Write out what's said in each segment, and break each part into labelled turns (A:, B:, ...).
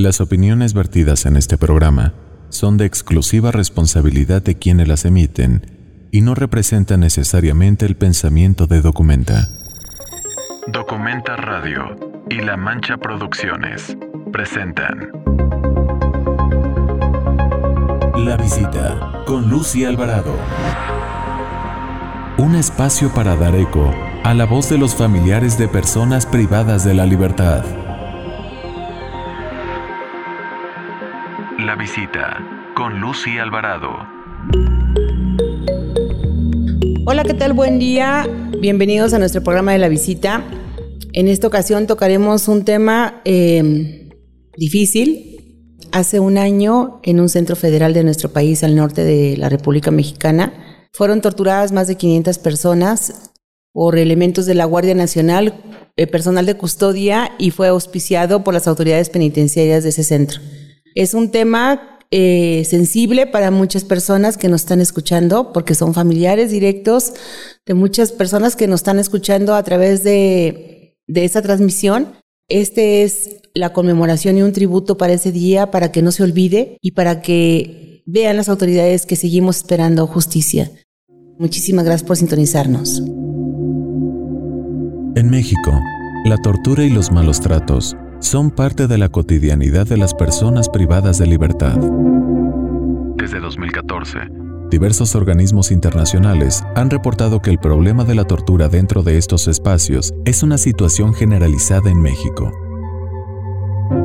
A: Las opiniones vertidas en este programa son de exclusiva responsabilidad de quienes las emiten y no representan necesariamente el pensamiento de Documenta. Documenta Radio y La Mancha Producciones presentan La visita con Lucy Alvarado. Un espacio para dar eco a la voz de los familiares de personas privadas de la libertad. Visita con Lucy Alvarado.
B: Hola, ¿qué tal? Buen día. Bienvenidos a nuestro programa de la visita. En esta ocasión tocaremos un tema eh, difícil. Hace un año, en un centro federal de nuestro país, al norte de la República Mexicana, fueron torturadas más de 500 personas por elementos de la Guardia Nacional, eh, personal de custodia, y fue auspiciado por las autoridades penitenciarias de ese centro. Es un tema eh, sensible para muchas personas que nos están escuchando, porque son familiares directos de muchas personas que nos están escuchando a través de, de esa transmisión. Este es la conmemoración y un tributo para ese día, para que no se olvide y para que vean las autoridades que seguimos esperando justicia. Muchísimas gracias por sintonizarnos.
A: En México, la tortura y los malos tratos son parte de la cotidianidad de las personas privadas de libertad. Desde 2014, diversos organismos internacionales han reportado que el problema de la tortura dentro de estos espacios es una situación generalizada en México.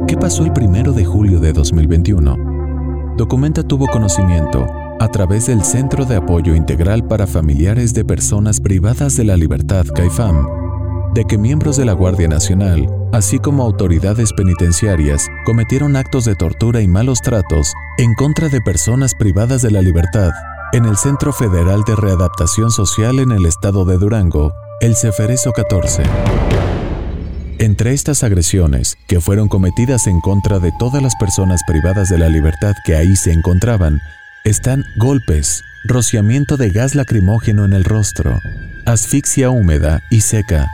A: ¿Qué pasó el primero de julio de 2021? Documenta tuvo conocimiento a través del Centro de Apoyo Integral para Familiares de Personas Privadas de la Libertad, CAIFAM, de que miembros de la Guardia Nacional, así como autoridades penitenciarias, cometieron actos de tortura y malos tratos en contra de personas privadas de la libertad en el Centro Federal de Readaptación Social en el estado de Durango, el Ceferezo 14. Entre estas agresiones, que fueron cometidas en contra de todas las personas privadas de la libertad que ahí se encontraban, están golpes, rociamiento de gas lacrimógeno en el rostro, asfixia húmeda y seca,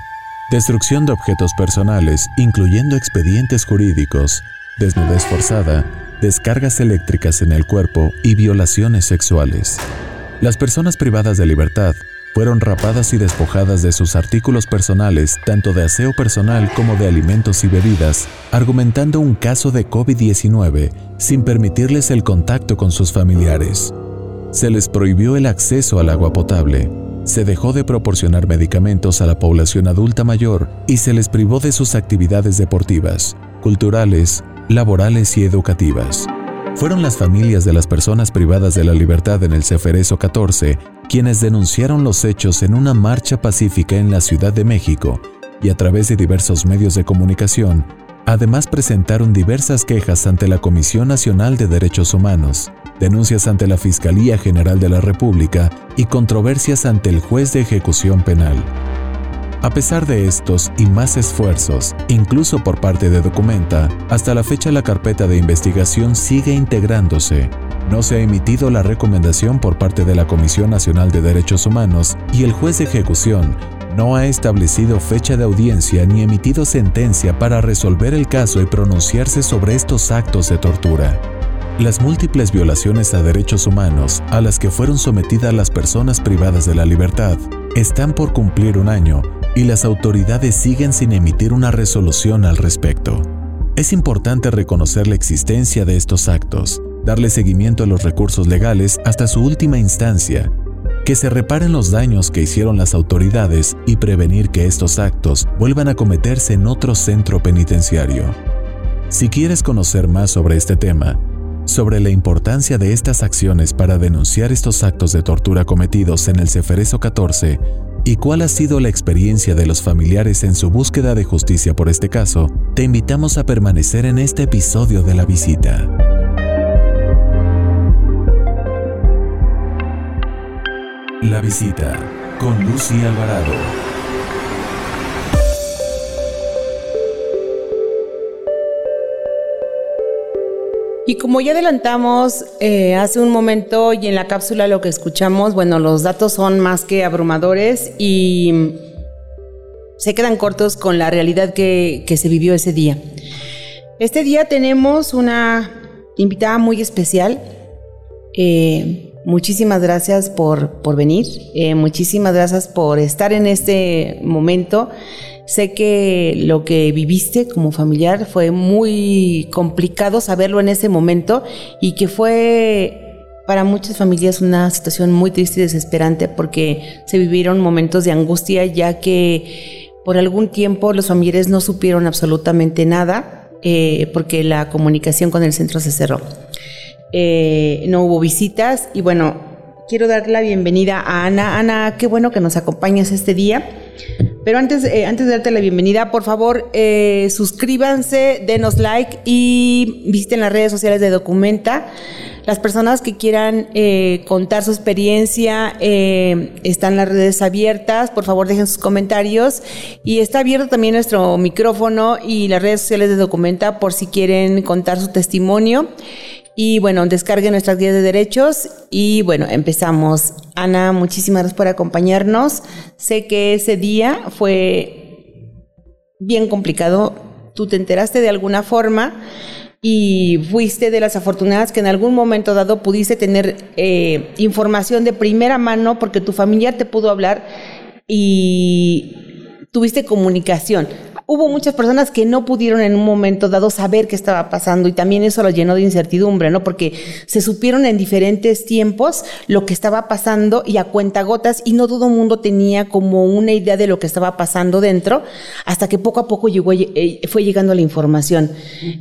A: destrucción de objetos personales, incluyendo expedientes jurídicos, desnudez forzada, descargas eléctricas en el cuerpo y violaciones sexuales. Las personas privadas de libertad fueron rapadas y despojadas de sus artículos personales, tanto de aseo personal como de alimentos y bebidas, argumentando un caso de COVID-19 sin permitirles el contacto con sus familiares. Se les prohibió el acceso al agua potable, se dejó de proporcionar medicamentos a la población adulta mayor y se les privó de sus actividades deportivas, culturales, laborales y educativas. Fueron las familias de las personas privadas de la libertad en el Ceferezo 14 quienes denunciaron los hechos en una marcha pacífica en la Ciudad de México y a través de diversos medios de comunicación, además presentaron diversas quejas ante la Comisión Nacional de Derechos Humanos, denuncias ante la Fiscalía General de la República y controversias ante el juez de ejecución penal. A pesar de estos y más esfuerzos, incluso por parte de Documenta, hasta la fecha la carpeta de investigación sigue integrándose. No se ha emitido la recomendación por parte de la Comisión Nacional de Derechos Humanos y el juez de ejecución no ha establecido fecha de audiencia ni emitido sentencia para resolver el caso y pronunciarse sobre estos actos de tortura. Las múltiples violaciones a derechos humanos a las que fueron sometidas las personas privadas de la libertad están por cumplir un año y las autoridades siguen sin emitir una resolución al respecto. Es importante reconocer la existencia de estos actos, darle seguimiento a los recursos legales hasta su última instancia, que se reparen los daños que hicieron las autoridades y prevenir que estos actos vuelvan a cometerse en otro centro penitenciario. Si quieres conocer más sobre este tema, sobre la importancia de estas acciones para denunciar estos actos de tortura cometidos en el Ceferezo 14 y cuál ha sido la experiencia de los familiares en su búsqueda de justicia por este caso, te invitamos a permanecer en este episodio de la visita. La visita con Lucy Alvarado.
B: Y como ya adelantamos eh, hace un momento y en la cápsula lo que escuchamos, bueno, los datos son más que abrumadores y se quedan cortos con la realidad que, se vivió ese día. Este día tenemos una invitada muy especial. Eh, muchísimas gracias por, por venir. Eh, muchísimas gracias por estar en este momento. Sé que lo que viviste como familiar fue muy complicado saberlo en ese momento y que fue para muchas familias una situación muy triste y desesperante porque se vivieron momentos de angustia ya que por algún tiempo los familiares no supieron absolutamente nada eh, porque la comunicación con el centro se cerró. Eh, no hubo visitas y bueno, quiero dar la bienvenida a Ana. Ana, qué bueno que nos acompañas este día. Pero antes, eh, antes de darte la bienvenida, por favor, eh, suscríbanse, denos like y visiten las redes sociales de Documenta. Las personas que quieran contar su experiencia están las redes abiertas. Por favor, dejen sus comentarios. Y está abierto también nuestro micrófono y las redes sociales de Documenta por si quieren contar su testimonio. Y bueno, descarguen nuestras guías de derechos y bueno, empezamos. Ana, muchísimas gracias por acompañarnos. Sé que ese día fue bien complicado. Tú te enteraste de alguna forma y fuiste de las afortunadas que en algún momento dado pudiste tener eh, información de primera mano porque tu familiar te pudo hablar y tuviste comunicación hubo muchas personas que no pudieron en un momento dado saber qué estaba pasando y también eso lo llenó de incertidumbre, ¿no? Porque se supieron en diferentes tiempos lo que estaba pasando y a cuentagotas y no todo el mundo tenía como una idea de lo que estaba pasando dentro hasta que poco a poco llegó, eh, fue llegando la información.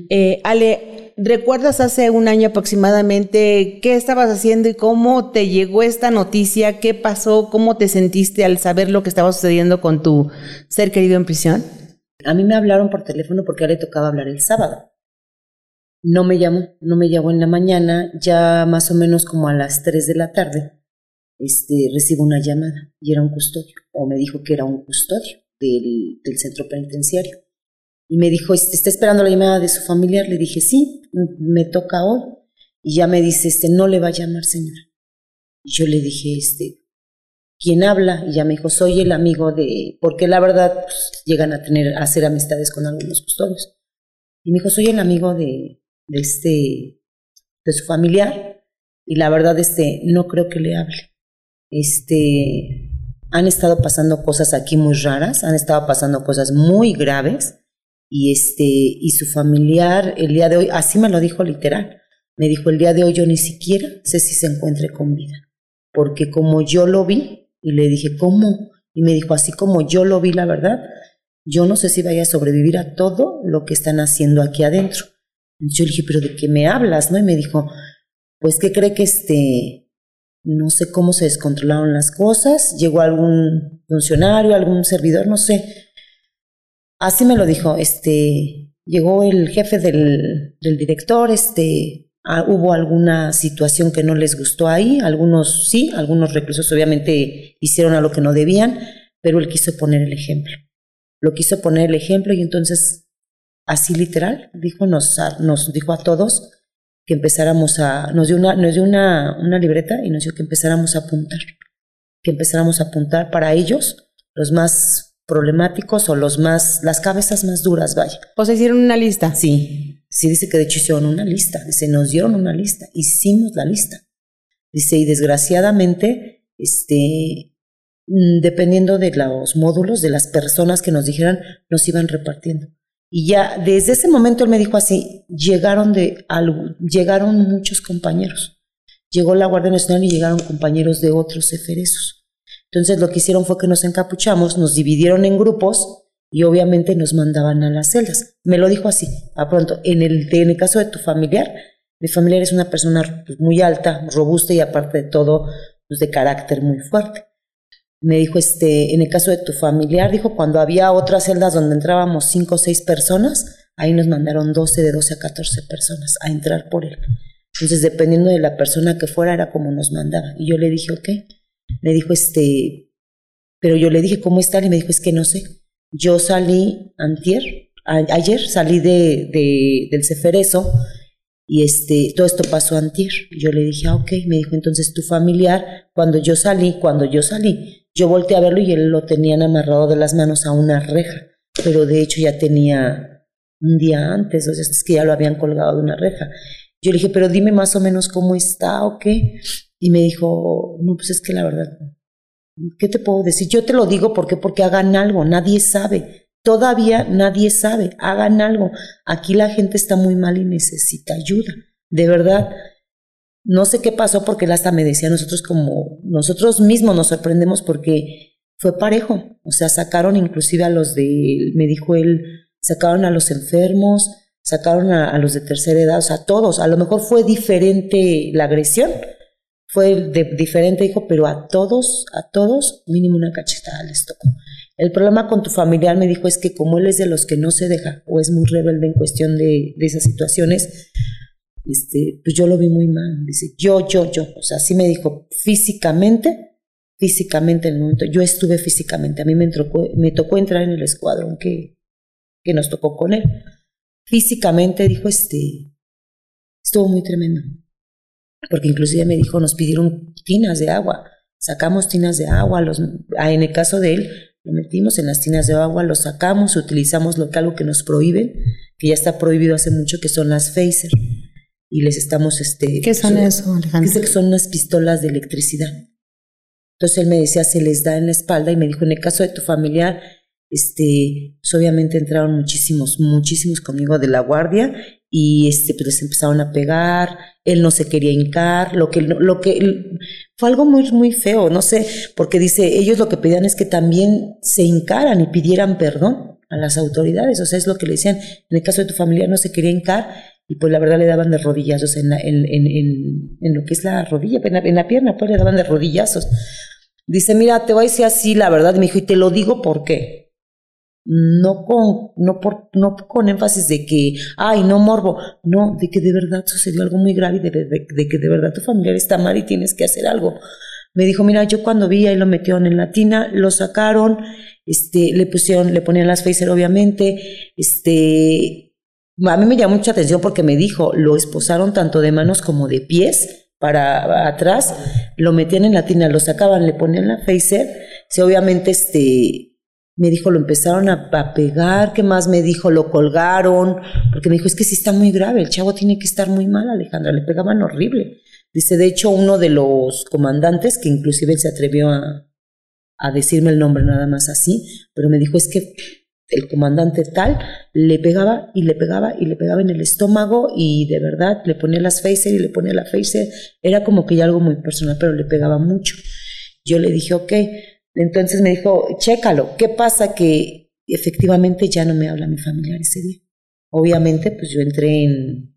B: Eh, Ale, ¿recuerdas hace un año aproximadamente qué estabas haciendo y cómo te llegó esta noticia? ¿Qué pasó? ¿Cómo te sentiste al saber lo que estaba sucediendo con tu ser querido en prisión?
C: A mí me hablaron por teléfono porque a le tocaba hablar el sábado. No me llamó, no me llamó en la mañana, ya más o menos como a las 3 de la tarde, este, recibo una llamada y era un custodio, o me dijo que era un custodio del, del centro penitenciario. Y me dijo, este, ¿está esperando la llamada de su familiar? Le dije, sí, me toca hoy. Y ya me dice, este, no le va a llamar, señora. Y yo le dije, este, ¿quién habla? Y ya me dijo, soy el amigo de, porque la verdad pues, llegan a tener, a hacer amistades con algunos custodios. Y me dijo, soy el amigo de, de este, de su familiar, y la verdad, este, no creo que le hable. Este, han estado pasando cosas aquí muy raras, han estado pasando cosas muy graves, y este, y su familiar, el día de hoy, así me lo dijo literal, me dijo, el día de hoy yo ni siquiera sé si se encuentre con vida, porque como yo lo vi, y le dije, ¿cómo? Y me dijo, así como yo lo vi, la verdad, yo no sé si vaya a sobrevivir a todo lo que están haciendo aquí adentro. Yo le dije, ¿pero de qué me hablas? ¿No? Y me dijo, pues que cree que este, no sé cómo se descontrolaron las cosas, llegó algún funcionario, algún servidor, no sé. Así me lo dijo, este, llegó el jefe del, del director, este, Ah, hubo alguna situación que no les gustó ahí, algunos sí, algunos reclusos obviamente hicieron a lo que no debían, pero él quiso poner el ejemplo. Lo quiso poner el ejemplo y entonces, así literal, dijo, nos, nos dijo a todos que empezáramos a, nos dio, una, nos dio una, una libreta y nos dijo que empezáramos a apuntar, que empezáramos a apuntar para ellos, los más problemáticos o los más, las cabezas más duras, vaya.
B: O sea, hicieron una lista.
C: Sí, Sí, dice que de hecho hicieron una lista, dice, nos dieron una lista, hicimos la lista. Dice, y desgraciadamente, este, mm, dependiendo de los módulos, de las personas que nos dijeran, nos iban repartiendo. Y ya desde ese momento él me dijo así, llegaron de algo, llegaron muchos compañeros. Llegó la Guardia Nacional y llegaron compañeros de otros eferesos. Entonces lo que hicieron fue que nos encapuchamos, nos dividieron en grupos y obviamente nos mandaban a las celdas. Me lo dijo así, a pronto. En el, en el caso de tu familiar, mi familiar es una persona pues, muy alta, robusta y aparte de todo, pues, de carácter muy fuerte. Me dijo, este, en el caso de tu familiar, dijo, cuando había otras celdas donde entrábamos cinco o seis personas, ahí nos mandaron 12, de 12 a 14 personas a entrar por él. Entonces, dependiendo de la persona que fuera, era como nos mandaban. Y yo le dije, ok. Me dijo, este, pero yo le dije, ¿cómo está? Y me dijo, es que no sé. Yo salí antier, ayer salí de, de, del Ceferezo y este, todo esto pasó antier. Yo le dije, ah, ok, me dijo, entonces tu familiar, cuando yo salí, cuando yo salí, yo volteé a verlo y él lo tenían amarrado de las manos a una reja, pero de hecho ya tenía un día antes, o sea, es que ya lo habían colgado de una reja. Yo le dije, pero dime más o menos cómo está o qué. Y me dijo, no, pues es que la verdad, ¿qué te puedo decir? Yo te lo digo porque porque hagan algo, nadie sabe. Todavía nadie sabe, hagan algo. Aquí la gente está muy mal y necesita ayuda. De verdad, no sé qué pasó porque él hasta me decía, nosotros como, nosotros mismos nos sorprendemos porque fue parejo. O sea, sacaron inclusive a los de, me dijo él, sacaron a los enfermos, sacaron a, los de tercera edad, o sea, todos. A lo mejor fue diferente la agresión, fue diferente, dijo, pero a todos, a todos, mínimo una cachetada les tocó. El problema con tu familiar, me dijo, es que como él es de los que no se deja o es muy rebelde en cuestión de, de esas situaciones, este, pues yo lo vi muy mal. Dice, yo, yo, yo. O sea, sí me dijo físicamente, físicamente en el momento. Yo estuve físicamente. A mí me tocó, me tocó entrar en el escuadrón que, que nos tocó con él. Físicamente dijo, este, estuvo muy tremendo. Porque inclusive me dijo, nos pidieron tinas de agua. Sacamos tinas de agua. Los, ah, en el caso de él, lo metimos en las tinas de agua, lo sacamos, utilizamos lo que algo que nos prohíben, que ya está prohibido hace mucho, que son las phaser y les estamos, este...
B: ¿Qué son eso, Alejandro?
C: Que son unas pistolas de electricidad. Entonces él me decía, se les da en la espalda y me dijo, en el caso de tu familiar, este, pues obviamente entraron muchísimos, muchísimos conmigo de la guardia y este, pues les empezaron a pegar, él no se quería hincar, lo que, lo que, fue algo muy, muy feo, no sé, porque dice, ellos lo que pedían es que también se hincaran y pidieran perdón a las autoridades, o sea, es lo que le decían, en el caso de tu familiar no se quería hincar y pues la verdad le daban de rodillazos en, en, en, en, lo que es la rodilla, en la, pierna, pues le daban de rodillazos. Dice, mira, te voy a decir así la verdad, y me dijo, y te lo digo por qué. No con, no, por, no con énfasis de que, ay, no morbo, no, de que de verdad sucedió algo muy grave y de, de, que de verdad tu familiar está mal y tienes que hacer algo. Me dijo, mira, yo cuando vi ahí lo metieron en la tina, lo sacaron, este, le pusieron, le ponían las facer obviamente, este, a mí me llamó mucha atención porque me dijo, lo esposaron tanto de manos como de pies para atrás, lo metían en la tina, lo sacaban, le ponían la phaser, sí, obviamente este, me dijo, lo empezaron a, pegar, ¿qué más me dijo? Lo colgaron, porque me dijo, es que sí está muy grave, el chavo tiene que estar muy mal, Alejandra, le pegaban horrible. Dice, de hecho, uno de los comandantes, que inclusive él se atrevió a, a decirme el nombre nada más así, pero me dijo, es que el comandante tal le pegaba y le pegaba y le pegaba en el estómago y de verdad le ponía las faces y le ponía la facer. Era como que ya algo muy personal, pero le pegaba mucho. Yo le dije, ok. Entonces me dijo, chécalo. ¿Qué pasa? Que efectivamente ya no me habla mi familiar ese día. Obviamente, pues yo entré en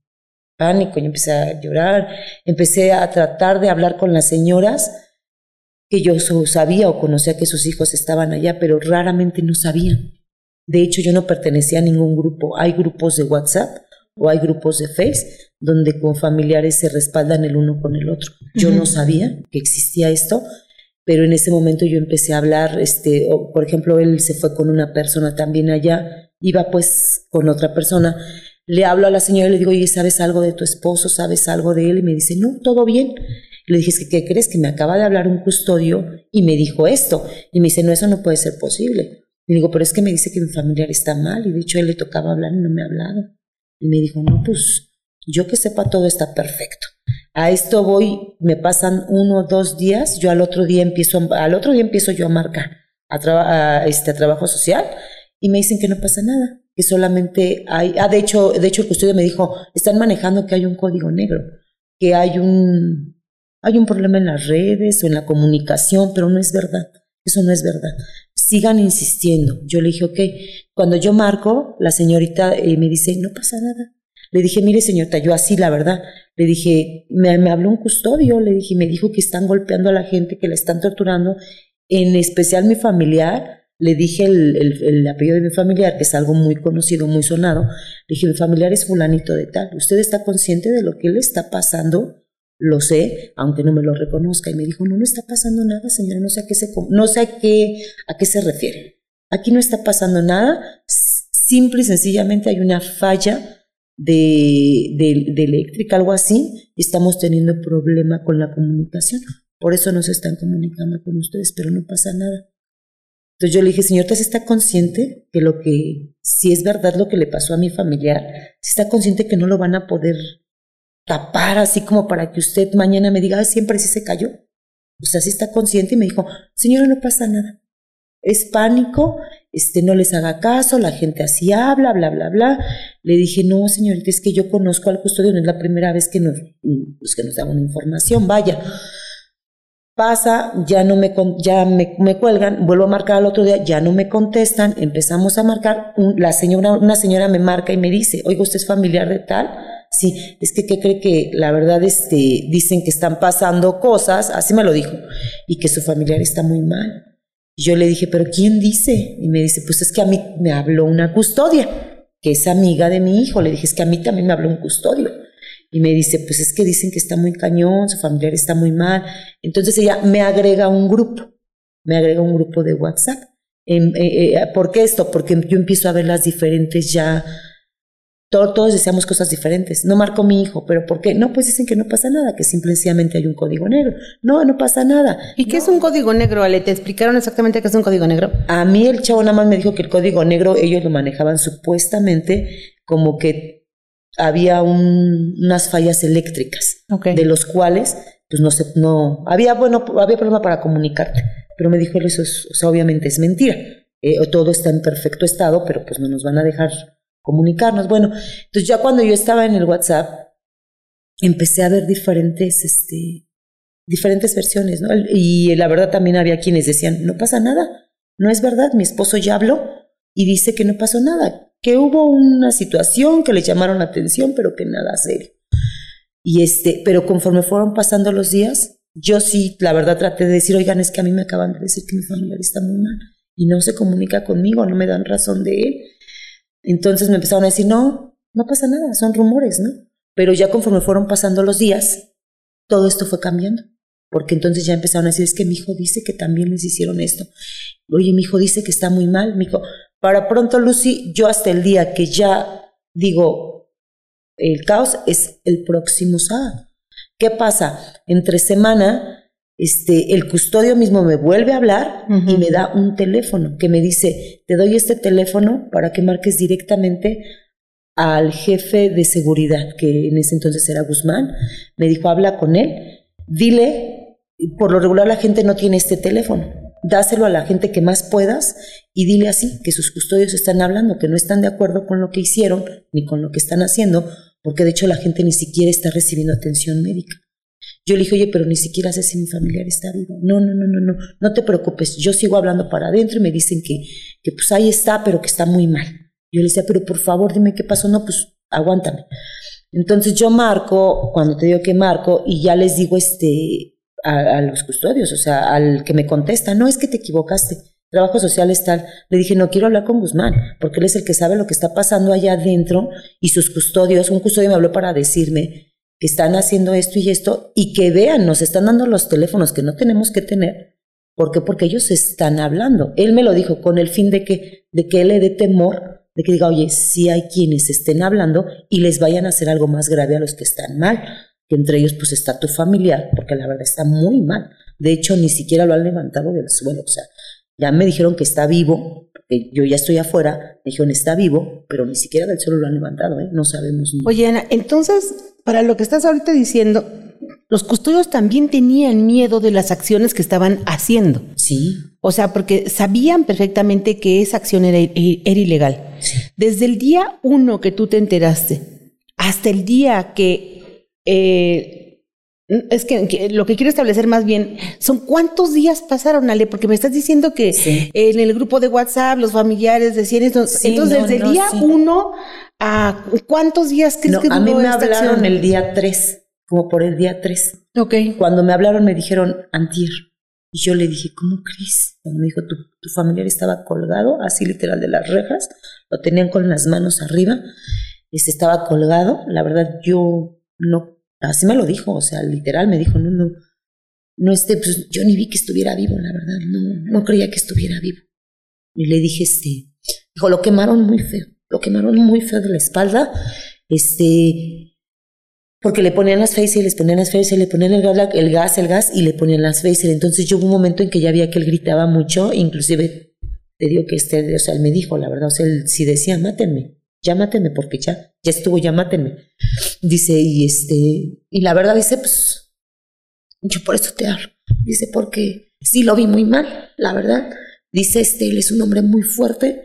C: pánico, y empecé a llorar, empecé a tratar de hablar con las señoras que yo sabía o conocía que sus hijos estaban allá, pero raramente no sabían. De hecho, yo no pertenecía a ningún grupo. Hay grupos de WhatsApp o hay grupos de Face donde con familiares se respaldan el uno con el otro. Yo no sabía que existía esto, pero en ese momento yo empecé a hablar, este, por ejemplo, él se fue con una persona también allá, iba pues con otra persona. Le hablo a la señora y le digo, oye, ¿sabes algo de tu esposo? ¿Sabes algo de él? Y me dice, no, todo bien. Le dije, ¿qué crees? Que me acaba de hablar un custodio y me dijo esto. Y me dice, no, eso no puede ser posible. Y digo, pero es que me dice que mi familiar está mal y de hecho él le tocaba hablar y no me ha hablado. Y me dijo, no, pues yo que sepa todo está perfecto. A esto voy, me pasan uno o dos días, yo al otro día empiezo, al otro día empiezo yo a marcar a, este, trabajo social y me dicen que no pasa nada, que solamente hay, ah, de hecho, de hecho el custodio me dijo, están manejando que hay un código negro, que hay un, hay un problema en las redes o en la comunicación, pero no es verdad, eso no es verdad sigan insistiendo. Yo le dije, ok, cuando yo marco, la señorita eh, me dice, no pasa nada. Le dije, mire señorita, yo así, la verdad. Le dije, me, habló un custodio, le dije, me dijo que están golpeando a la gente, que la están torturando, en especial mi familiar. Le dije el, el, apellido de mi familiar, que es algo muy conocido, muy sonado. Le dije, mi familiar es fulanito de tal. ¿Usted está consciente de lo que le está pasando? Lo sé, aunque no me lo reconozca. Y me dijo, no, no está pasando nada, señora, no sé qué, a qué se refiere. Aquí no está pasando nada, simple y sencillamente hay una falla de, de, eléctrica, algo así, y estamos teniendo problema con la comunicación. Por eso no se están comunicando con ustedes, pero no pasa nada. Entonces yo le dije, señor, ¿usted está consciente que lo que, si es verdad lo que le pasó a mi familiar, si está consciente que no lo van a poder tapar así como para que usted mañana me diga, siempre sí se cayó? O sea, sí está consciente y me dijo, señora, no pasa nada. Es pánico, este, no les haga caso, la gente así habla, bla, bla, bla. Le dije, no, señorita, es que yo conozco al custodio, no es la primera vez que nos, pues, que nos una información, vaya pasa, ya no me, ya me, cuelgan, vuelvo a marcar al otro día, ya no me contestan, empezamos a marcar, la señora, una señora me marca y me dice, oiga, ¿usted es familiar de tal? Sí, es que, ¿qué cree que la verdad este, dicen que están pasando cosas? Así me lo dijo, y que su familiar está muy mal. Yo le dije, ¿pero quién dice? Y me dice, pues es que a mí me habló una custodia, que es amiga de mi hijo. Le dije, es que a mí también me habló un custodio y me dice, pues es que dicen que está muy cañón, su familiar está muy mal. Entonces ella me agrega un grupo, me agrega un grupo de WhatsApp. Em, eh, eh, ¿Por qué esto? Porque yo empiezo a ver las diferentes ya, todos deseamos cosas diferentes. No marco mi hijo, pero ¿por qué? No, pues dicen que no pasa nada, que simplemente hay un código negro. No, no pasa nada.
B: ¿Y qué es un código negro, Ale? ¿Te explicaron exactamente qué es un código negro?
C: A mí el chavo nada más me dijo que el código negro ellos lo manejaban supuestamente como que había unas fallas eléctricas, de los cuales, pues no sé, no, había, bueno, había problema para comunicarte, pero me dijo eso, es, o sea, obviamente es mentira, eh, todo está en perfecto estado, pero pues no nos van a dejar comunicarnos. Bueno, entonces ya cuando yo estaba en el WhatsApp, empecé a ver diferentes, este, diferentes versiones, ¿no? Y la verdad también había quienes decían, no pasa nada, no es verdad, mi esposo ya habló y dice que no pasó nada, que hubo una situación que le llamaron la atención, pero que nada serio. Y este, pero conforme fueron pasando los días, yo sí, la verdad, traté de decir, oigan, es que a mí me acaban de decir que mi familiar está muy mal y no se comunica conmigo, no me dan razón de él. Entonces me empezaron a decir, no, no pasa nada, son rumores, ¿no? Pero ya conforme fueron pasando los días, todo esto fue cambiando. Porque entonces ya empezaron a decir, es que mi hijo dice que también les hicieron esto. Oye, mi hijo dice que está muy mal. Mi hijo, para pronto, Lucy, yo hasta el día que ya digo el caos es el próximo sábado. ¿Qué pasa? Entre semana, este, el custodio mismo me vuelve a hablar y me da un teléfono que me dice, te doy este teléfono para que marques directamente al jefe de seguridad, que en ese entonces era Guzmán. Me dijo, habla con él, dile, por lo regular la gente no tiene este teléfono dáselo a la gente que más puedas y dile así, que sus custodios están hablando, que no están de acuerdo con lo que hicieron ni con lo que están haciendo, porque de hecho la gente ni siquiera está recibiendo atención médica. Yo le dije, oye, pero ni siquiera sé si mi familiar está vivo. No, no, no, no, no, no te preocupes. Yo sigo hablando para adentro y me dicen que, que pues ahí está, pero que está muy mal. Yo le decía, pero por favor dime qué pasó. No, pues aguántame. Entonces yo marco, cuando te digo que marco, y ya les digo, este, a, los custodios, o sea, al que me contesta, no es que te equivocaste, trabajo social es tal. Le dije, no quiero hablar con Guzmán, porque él es el que sabe lo que está pasando allá adentro y sus custodios, un custodio me habló para decirme que están haciendo esto y esto y que vean, nos están dando los teléfonos que no tenemos que tener. ¿Por qué? Porque ellos están hablando. Él me lo dijo con el fin de que, de que él le dé temor, de que diga, oye, si hay quienes estén hablando y les vayan a hacer algo más grave a los que están mal que entre ellos pues está tu familiar, porque la verdad está muy mal. De hecho, ni siquiera lo han levantado del suelo. O sea, ya me dijeron que está vivo, porque yo ya estoy afuera, me dijeron está vivo, pero ni siquiera del suelo lo han levantado, ¿eh? No sabemos.
B: Oye, Ana, entonces, para lo que estás ahorita diciendo, los custodios también tenían miedo de las acciones que estaban haciendo.
C: Sí.
B: O sea, porque sabían perfectamente que esa acción era, era ilegal. Desde el día uno que tú te enteraste hasta el día que eh, es que, lo que quiero establecer más bien son cuántos días pasaron, Ale, porque me estás diciendo que en el grupo de WhatsApp los familiares decían esto. entonces, desde el día uno a cuántos días crees que
C: A mí me hablaron el día tres, como por el día tres.
B: Ok.
C: Cuando me hablaron me dijeron antier. Y yo le dije, ¿cómo crees? Cuando me dijo, tu, tu familiar estaba colgado, así literal de las rejas, lo tenían con las manos arriba, este estaba colgado. La verdad, yo no Así me lo dijo, o sea, literal me dijo, no, no, no este, pues yo ni vi que estuviera vivo, la verdad, no, no creía que estuviera vivo. Y le dije, este, dijo, lo quemaron muy feo, lo quemaron muy feo de la espalda, este, porque le ponían las faces, les ponían las faces, le ponían el gas, el gas, el gas y le ponían las faces. Entonces yo hubo un momento en que ya veía que él gritaba mucho, inclusive te digo que este, o sea, él me dijo, la verdad, o sea, él sí decía, mátenme, mátenme, porque ya, ya estuvo, mátenme. Dice, y este, y la verdad dice, pues, yo por eso te hablo. Dice, porque sí lo vi muy mal, la verdad. Dice, este, él es un hombre muy fuerte,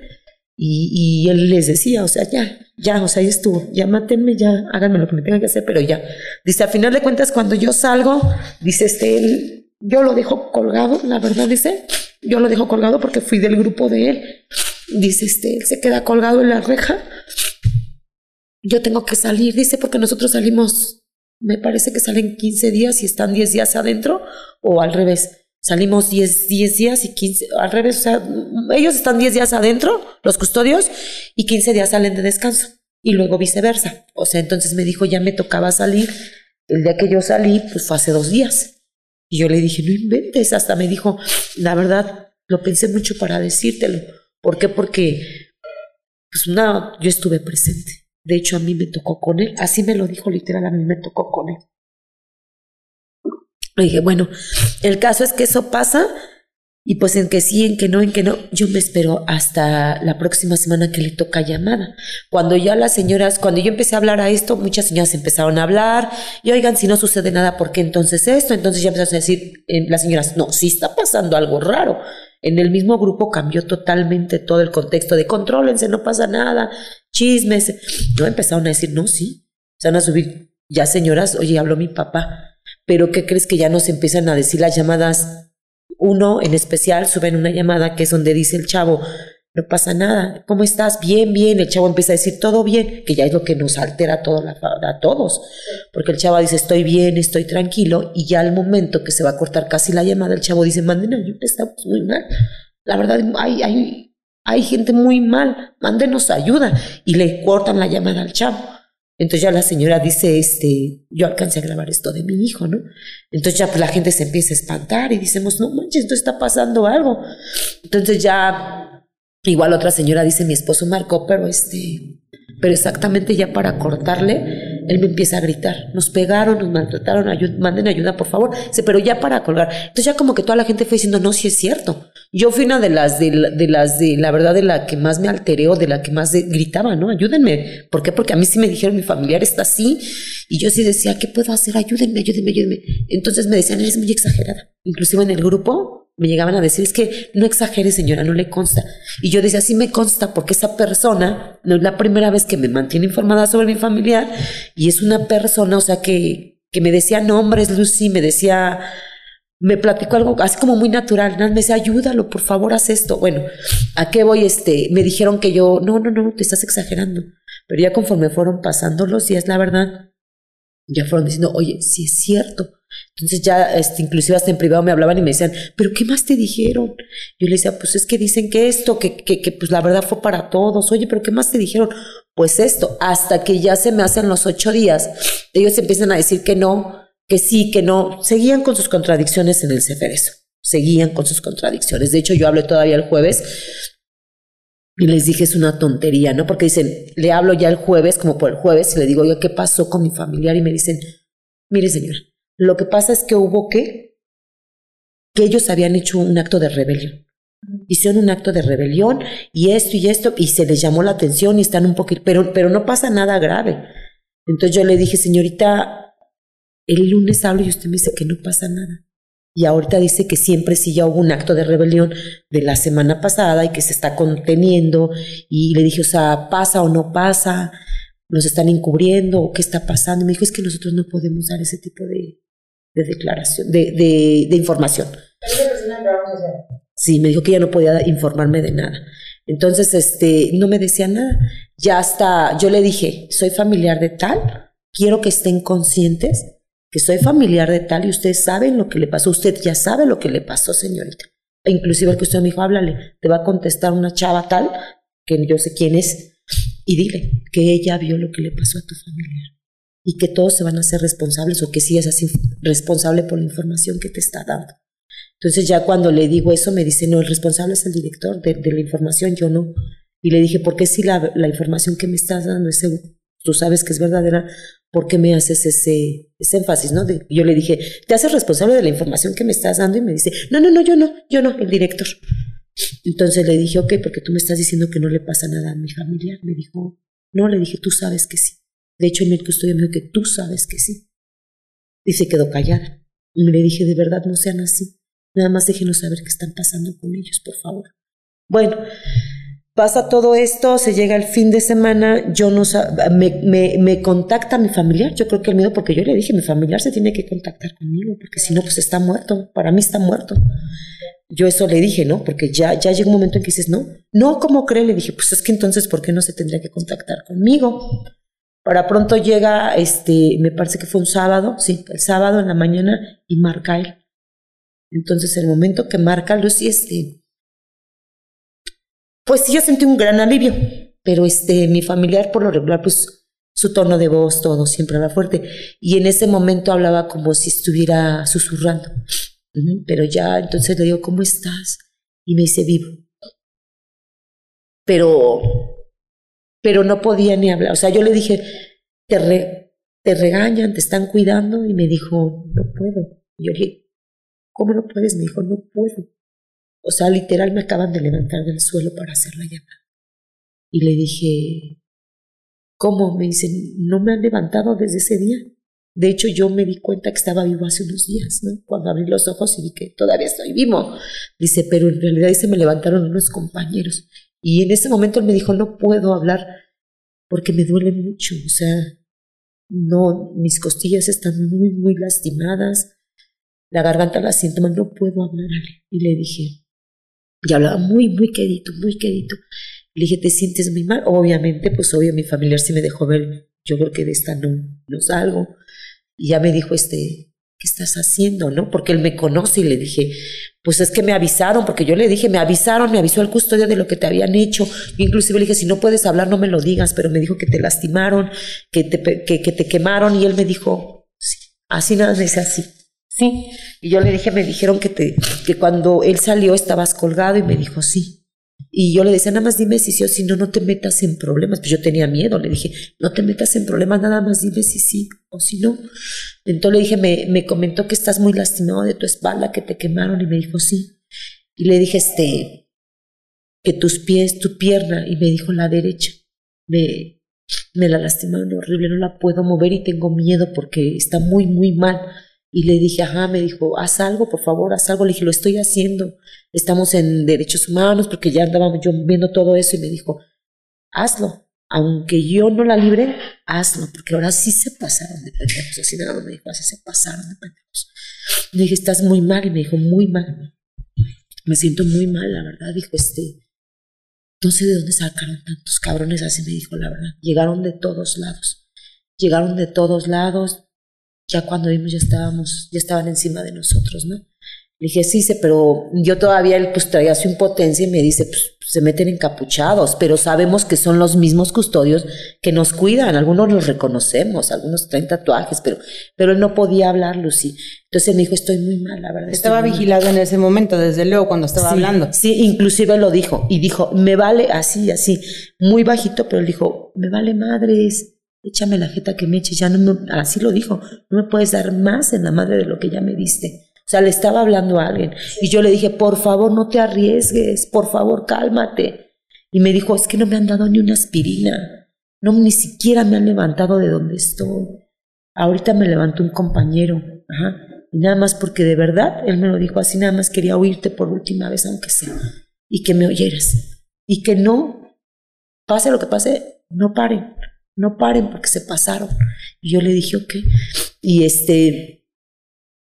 C: y, y, él les decía, o sea, ya, ya, o sea, ya estuvo, ya mátenme, ya, háganme lo que me tengan que hacer, pero ya. Dice, a final de cuentas, cuando yo salgo, dice, este, él, yo lo dejo colgado, la verdad, dice, yo lo dejo colgado porque fui del grupo de él. Dice, este, él se queda colgado en la reja. Yo tengo que salir, dice, porque nosotros salimos, me parece que salen 15 días y están 10 días adentro, o al revés. Salimos 10, 10 días y 15, al revés, o sea, ellos están 10 días adentro, los custodios, y 15 días salen de descanso, y luego viceversa. O sea, entonces me dijo, ya me tocaba salir. El día que yo salí, pues fue hace dos días. Y yo le dije, no inventes, hasta me dijo, la verdad, lo pensé mucho para decírtelo. ¿Por qué? Porque, pues nada, yo estuve presente. De hecho, a mí me tocó con él, así me lo dijo literal, a mí me tocó con él. Le dije, bueno, el caso es que eso pasa y pues en que sí, en que no, en que no, yo me espero hasta la próxima semana que le toca llamada. Cuando ya las señoras, cuando yo empecé a hablar a esto, muchas señoras empezaron a hablar y oigan, si no sucede nada, ¿por qué entonces esto? Entonces ya empezaron a decir eh, las señoras, no, sí está pasando algo raro. En el mismo grupo cambió totalmente todo el contexto de contrólense, no pasa nada, chismes. No empezaron a decir, no, sí, se van a subir. Ya señoras, oye, habló mi papá pero ¿qué crees que ya nos empiezan a decir las llamadas? Uno en especial suben una llamada que es donde dice el chavo, no pasa nada, ¿cómo estás? Bien, bien, el chavo empieza a decir todo bien, que ya es lo que nos altera a, todo a todos, porque el chavo dice estoy bien, estoy tranquilo, y ya al momento que se va a cortar casi la llamada, el chavo dice, manden ayuda, estamos muy mal. La verdad, hay, hay, hay gente muy mal, mándenos ayuda, y le cortan la llamada al chavo. Entonces ya la señora dice, este, yo alcancé a grabar esto de mi hijo, ¿no? Entonces ya pues la gente se empieza a espantar y decimos, no manches, esto está pasando algo. Entonces ya, igual otra señora dice, mi esposo marcó, pero este, pero exactamente ya para cortarle, él me empieza a gritar, nos pegaron, nos maltrataron, manden ayuda, por favor. Dice, pero ya para colgar. Entonces ya como que toda la gente fue diciendo, no, sí es cierto. Yo fui una de las, de, las, de la verdad, de la que más me alteré o de la que más gritaba, ¿no? Ayúdenme. ¿Por qué? Porque a mí sí me dijeron, mi familiar está así. Y yo sí decía, ¿qué puedo hacer? Ayúdenme, ayúdenme, ayúdenme. Entonces me decían, eres muy exagerada. Inclusive en el grupo me llegaban a decir, es que no exagere señora, no le consta. Y yo decía, sí me consta porque esa persona no es la primera vez que me mantiene informada sobre mi familiar y es una persona, o sea, que, que me decía nombres, Lucy, me decía, me platicó algo así como muy natural, me decía, ayúdalo, por favor, haz esto. Bueno, ¿a qué voy? Este, me dijeron que yo, no, no, no, te estás exagerando. Pero ya conforme fueron pasando los días, la verdad, ya fueron diciendo, oye, sí es cierto entonces ya, este, inclusive hasta en privado me hablaban y me decían, ¿pero qué más te dijeron? Yo le decía, pues es que dicen que esto, que, que, que pues la verdad fue para todos. Oye, ¿pero qué más te dijeron? Pues esto, hasta que ya se me hacen los ocho días, ellos empiezan a decir que no, que sí, que no. Seguían con sus contradicciones en el Ceferezo. Seguían con sus contradicciones. De hecho, yo hablé todavía el jueves y les dije, es una tontería, ¿no? Porque dicen, le hablo ya el jueves, como por el jueves, y le digo, oye, ¿qué pasó con mi familiar? Y me dicen, mire señora, lo que pasa es que hubo que, que ellos habían hecho un acto de rebelión. Hicieron un acto de rebelión y esto y esto, y se les llamó la atención y están un poquito, pero, pero no pasa nada grave. Entonces yo le dije, señorita, el lunes hablo y usted me dice que no pasa nada. Y ahorita dice que siempre sí ya hubo un acto de rebelión de la semana pasada y que se está conteniendo. Y le dije, o sea, ¿pasa o no pasa? ¿Nos están encubriendo o qué está pasando? Me dijo, es que nosotros no podemos dar ese tipo de, de declaración, de, de, información. Sí, me dijo que ya no podía informarme de nada. Entonces, este, no me decía nada. Ya hasta, yo le dije, soy familiar de tal, quiero que estén conscientes que soy familiar de tal y ustedes saben lo que le pasó. Usted ya sabe lo que le pasó, señorita. E inclusive el que usted me dijo, háblale, te va a contestar una chava tal, que yo sé quién es, y dile que ella vio lo que le pasó a tu familiar y que todos se van a ser responsables o que sí es así responsable por la información que te está dando. Entonces ya cuando le digo eso me dice, no, el responsable es el director de, la información, yo no. Y le dije, ¿por qué si la, información que me estás dando es, tú sabes que es verdadera, ¿por qué me haces ese, ese énfasis? ¿no? yo le dije, ¿te haces responsable de la información que me estás dando? Y me dice, no, no, no, yo no, yo no, el director. Entonces le dije, ok, porque tú me estás diciendo que no le pasa nada a mi familia. Me dijo, no, le dije, tú sabes que sí. De hecho, en el custodio me dijo que tú sabes que sí. Y se quedó callada. Y le dije, de verdad, no sean así. Nada más déjenos saber qué están pasando con ellos, por favor. Bueno, pasa todo esto, se llega el fin de semana, yo no me, me, me, contacta mi familiar, yo creo que el miedo, porque yo le dije, mi familiar se tiene que contactar conmigo, porque si no, pues está muerto, para mí está muerto. Yo eso le dije, ¿no? Porque ya, ya llega un momento en que dices, no, no, ¿cómo cree? Le dije, pues es que entonces, ¿por qué no se tendría que contactar conmigo? Para pronto llega, este, me parece que fue un sábado, sí, el sábado en la mañana, y marca él. Entonces, el momento que marca Lucy, este, pues sí, yo sentí un gran alivio, pero este, mi familiar por lo regular, pues su tono de voz, todo siempre era fuerte, y en ese momento hablaba como si estuviera susurrando. Pero ya, entonces le digo, ¿cómo estás? Y me dice, vivo. Pero, pero no podía ni hablar. O sea, yo le dije, te, te regañan, te están cuidando. Y me dijo, no puedo. Y yo le dije, ¿cómo no puedes? Me dijo, no puedo. O sea, literal me acaban de levantar del suelo para hacer la llamada. Y le dije, ¿cómo? Me dice, no me han levantado desde ese día. De hecho, yo me di cuenta que estaba vivo hace unos días, ¿no? Cuando abrí los ojos y vi que todavía estoy vivo. Dice, pero en realidad se me levantaron unos compañeros. Y en ese momento él me dijo, no puedo hablar porque me duele mucho. O sea, no, mis costillas están muy, muy lastimadas. La garganta la siento no puedo hablar. Y le dije, y hablaba muy, muy quedito, muy quedito. Le dije, ¿te sientes muy mal? Obviamente, pues obvio, mi familiar sí me dejó ver. Yo creo que de esta no, no salgo. Y ya me dijo, este, ¿qué estás haciendo? ¿No? Porque él me conoce y le dije, pues es que me avisaron, porque yo le dije, me avisaron, me avisó el custodio de lo que te habían hecho. Yo inclusive le dije, si no puedes hablar, no me lo digas, pero me dijo que te lastimaron, que te, que, que te quemaron y él me dijo, sí, así nada, me dice así. Sí. Y yo le dije, me dijeron que, te, que cuando él salió estabas colgado y me dijo, sí. Y yo le decía, nada más dime si sí o si no, no te metas en problemas. Pues yo tenía miedo, le dije, no te metas en problemas, nada más dime si sí o si no. Entonces le dije, me, me comentó que estás muy lastimado de tu espalda, que te quemaron, y me dijo, sí. Y le dije, este, que tus pies, tu pierna, y me dijo la derecha, me, me la lastimaron horrible, no la puedo mover y tengo miedo porque está muy, muy mal. Y le dije, ajá, me dijo, haz algo, por favor, haz algo. Le dije, lo estoy haciendo. Estamos en derechos humanos porque ya andábamos yo viendo todo eso y me dijo, hazlo. Aunque yo no la libre, hazlo, porque ahora sí se pasaron de pendejos. Así nada me dijo, así se pasaron de pendejos. Le dije, estás muy mal. Y me dijo, muy mal. Me siento muy mal, la verdad. Dijo, este, no sé de dónde sacaron tantos cabrones. Así me dijo, la verdad. Llegaron de todos lados. Llegaron de todos lados ya cuando vimos ya estábamos, ya estaban encima de nosotros, ¿no? Le dije, sí, pero yo todavía, él pues traía su impotencia y me dice, pues se meten encapuchados, pero sabemos que son los mismos custodios que nos cuidan, algunos los reconocemos, algunos traen tatuajes, pero, pero él no podía hablar, Lucy. Entonces me dijo, estoy muy mal, la verdad.
B: Estaba vigilado en ese momento, desde luego, cuando estaba hablando.
C: Sí, inclusive lo dijo, y dijo, me vale así, así, muy bajito, pero él dijo, me vale madres, échame la jeta que me eches, ya no me, así lo dijo, no me puedes dar más en la madre de lo que ya me diste. O sea, le estaba hablando a alguien. Y yo le dije, por favor, no te arriesgues, por favor, cálmate. Y me dijo, es que no me han dado ni una aspirina, no, ni siquiera me han levantado de donde estoy. Ahorita me levantó un compañero, ajá, y nada más porque de verdad, él me lo dijo así, nada más quería oírte por última vez, aunque sea, y que me oyeras, y que no, pase lo que pase, no paren, no paren porque se pasaron. Y yo le dije, ok. Y este,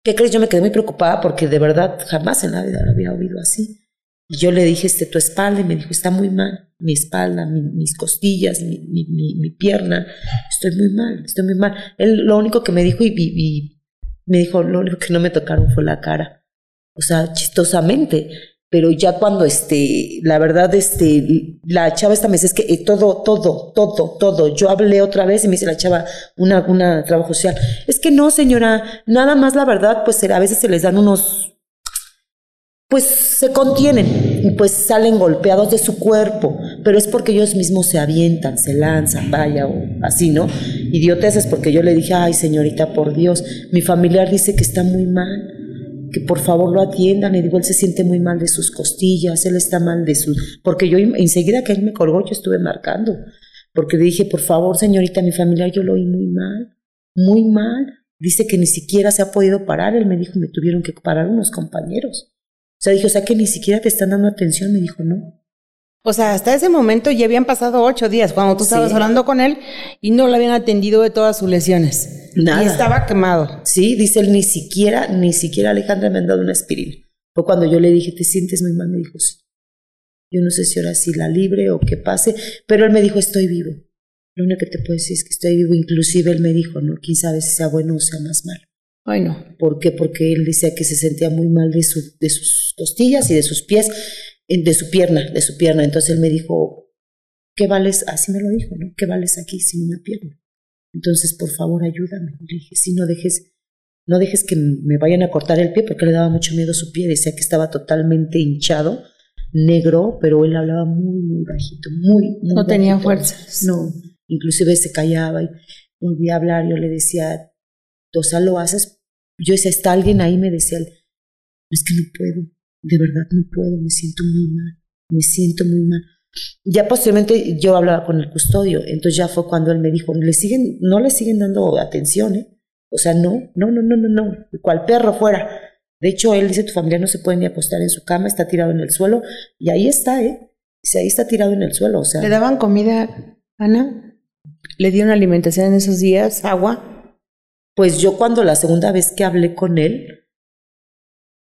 C: ¿qué crees? Yo me quedé muy preocupada porque de verdad jamás en la vida lo había oído así. Y yo le dije, este, tu espalda, y me dijo, está muy mal, mi espalda, mis costillas, mi, mi, pierna, estoy muy mal, estoy muy mal. Él lo único que me dijo, y, y me dijo, lo único que no me tocaron fue la cara. O sea, chistosamente, pero ya cuando este, la verdad, este, la chava esta me es que eh, todo, todo, todo, todo, yo hablé otra vez y me dice la chava, una, una trabajo social, es que no señora, nada más la verdad, pues a veces se les dan unos, pues se contienen y pues salen golpeados de su cuerpo, pero es porque ellos mismos se avientan, se lanzan, vaya, o así, ¿no? es porque yo le dije, ay señorita, por Dios, mi familiar dice que está muy mal que por favor lo atiendan. Y digo, él se siente muy mal de sus costillas, él está mal de sus... Porque yo enseguida que él me colgó, yo estuve marcando. Porque dije, por favor, señorita, mi familia, yo lo oí muy mal, muy mal. Dice que ni siquiera se ha podido parar. Él me dijo, me tuvieron que parar unos compañeros. O sea, dije, o sea, que ni siquiera te están dando atención. Me dijo, no.
B: O sea, hasta ese momento ya habían pasado ocho días cuando tú estabas hablando con él y no le habían atendido de todas sus lesiones. Nada. Y estaba quemado.
C: Sí, dice él, ni siquiera, ni siquiera Alejandra me han dado una aspirina. Fue cuando yo le dije, ¿te sientes muy mal? Me dijo, sí. Yo no sé si ahora sí la libre o que pase, pero él me dijo, estoy vivo. Lo único que te puedo decir es que estoy vivo. Inclusive él me dijo, no, quién sabe si sea bueno o sea más malo.
B: Ay, no.
C: ¿Por qué? Porque él decía que se sentía muy mal de, su, de sus costillas y de sus pies de su pierna, de su pierna. Entonces él me dijo, ¿qué vales? Así me lo dijo, ¿no? ¿Qué vales aquí sin una pierna? Entonces, por favor, ayúdame. Le dije, sí, no dejes, no dejes que me vayan a cortar el pie, porque le daba mucho miedo su pie. Decía que estaba totalmente hinchado, negro, pero él hablaba muy, muy bajito, muy, muy
B: No tenía fuerzas.
C: No, inclusive se callaba y volvía a hablar. Yo le decía, Tosa, lo haces. Yo decía, ¿está alguien ahí? Me decía, es que no puedo de verdad no puedo, me siento muy mal, me siento muy mal. Ya posteriormente yo hablaba con el custodio, entonces ya fue cuando él me dijo, ¿le siguen, no le siguen dando atención, ¿eh? O sea, no, no, no, no, no, no, cual perro fuera. De hecho, él dice, tu familia no se puede ni apostar en su cama, está tirado en el suelo, y ahí está, ¿eh? Dice, ahí está tirado en el suelo, o sea.
B: ¿Le daban comida, Ana? ¿Le dieron alimentación en esos días, agua?
C: Pues yo cuando la segunda vez que hablé con él,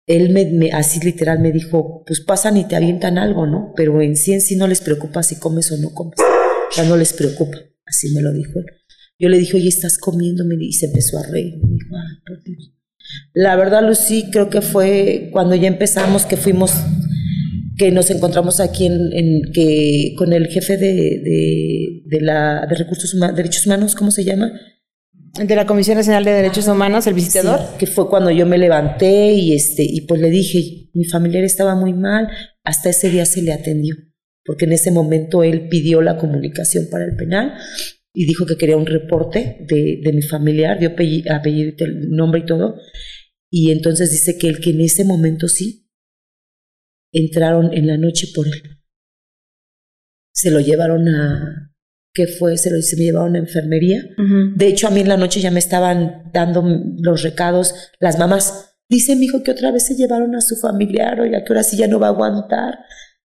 C: él me, así literal me dijo, pues pasan y te avientan algo, ¿no? Pero en sí en sí no les preocupa si comes o no comes. Ya no les preocupa. Así me lo dijo él. Yo le dije, oye, ¿estás comiendo? y se empezó a reír. Me dijo, por Dios. La verdad, Lucy, creo que fue cuando ya empezamos que fuimos, que nos encontramos aquí en, en que con el jefe de, de, de la, de recursos humanos, derechos humanos, ¿cómo se llama?
B: De la Comisión Nacional de Derechos Humanos, el visitador.
C: que fue cuando yo me levanté y este y pues le dije, mi familiar estaba muy mal, hasta ese día se le atendió, porque en ese momento él pidió la comunicación para el penal y dijo que quería un reporte de, de mi familiar, dio apellido, apellido, nombre y todo, y entonces dice que él que en ese momento sí entraron en la noche por él. Se lo llevaron a, que fue, se lo se me llevaron a una enfermería. De hecho, a mí en la noche ya me estaban dando los recados las mamás. Dice mi hijo que otra vez se llevaron a su familiar, oiga, que ahora sí ya no va a aguantar,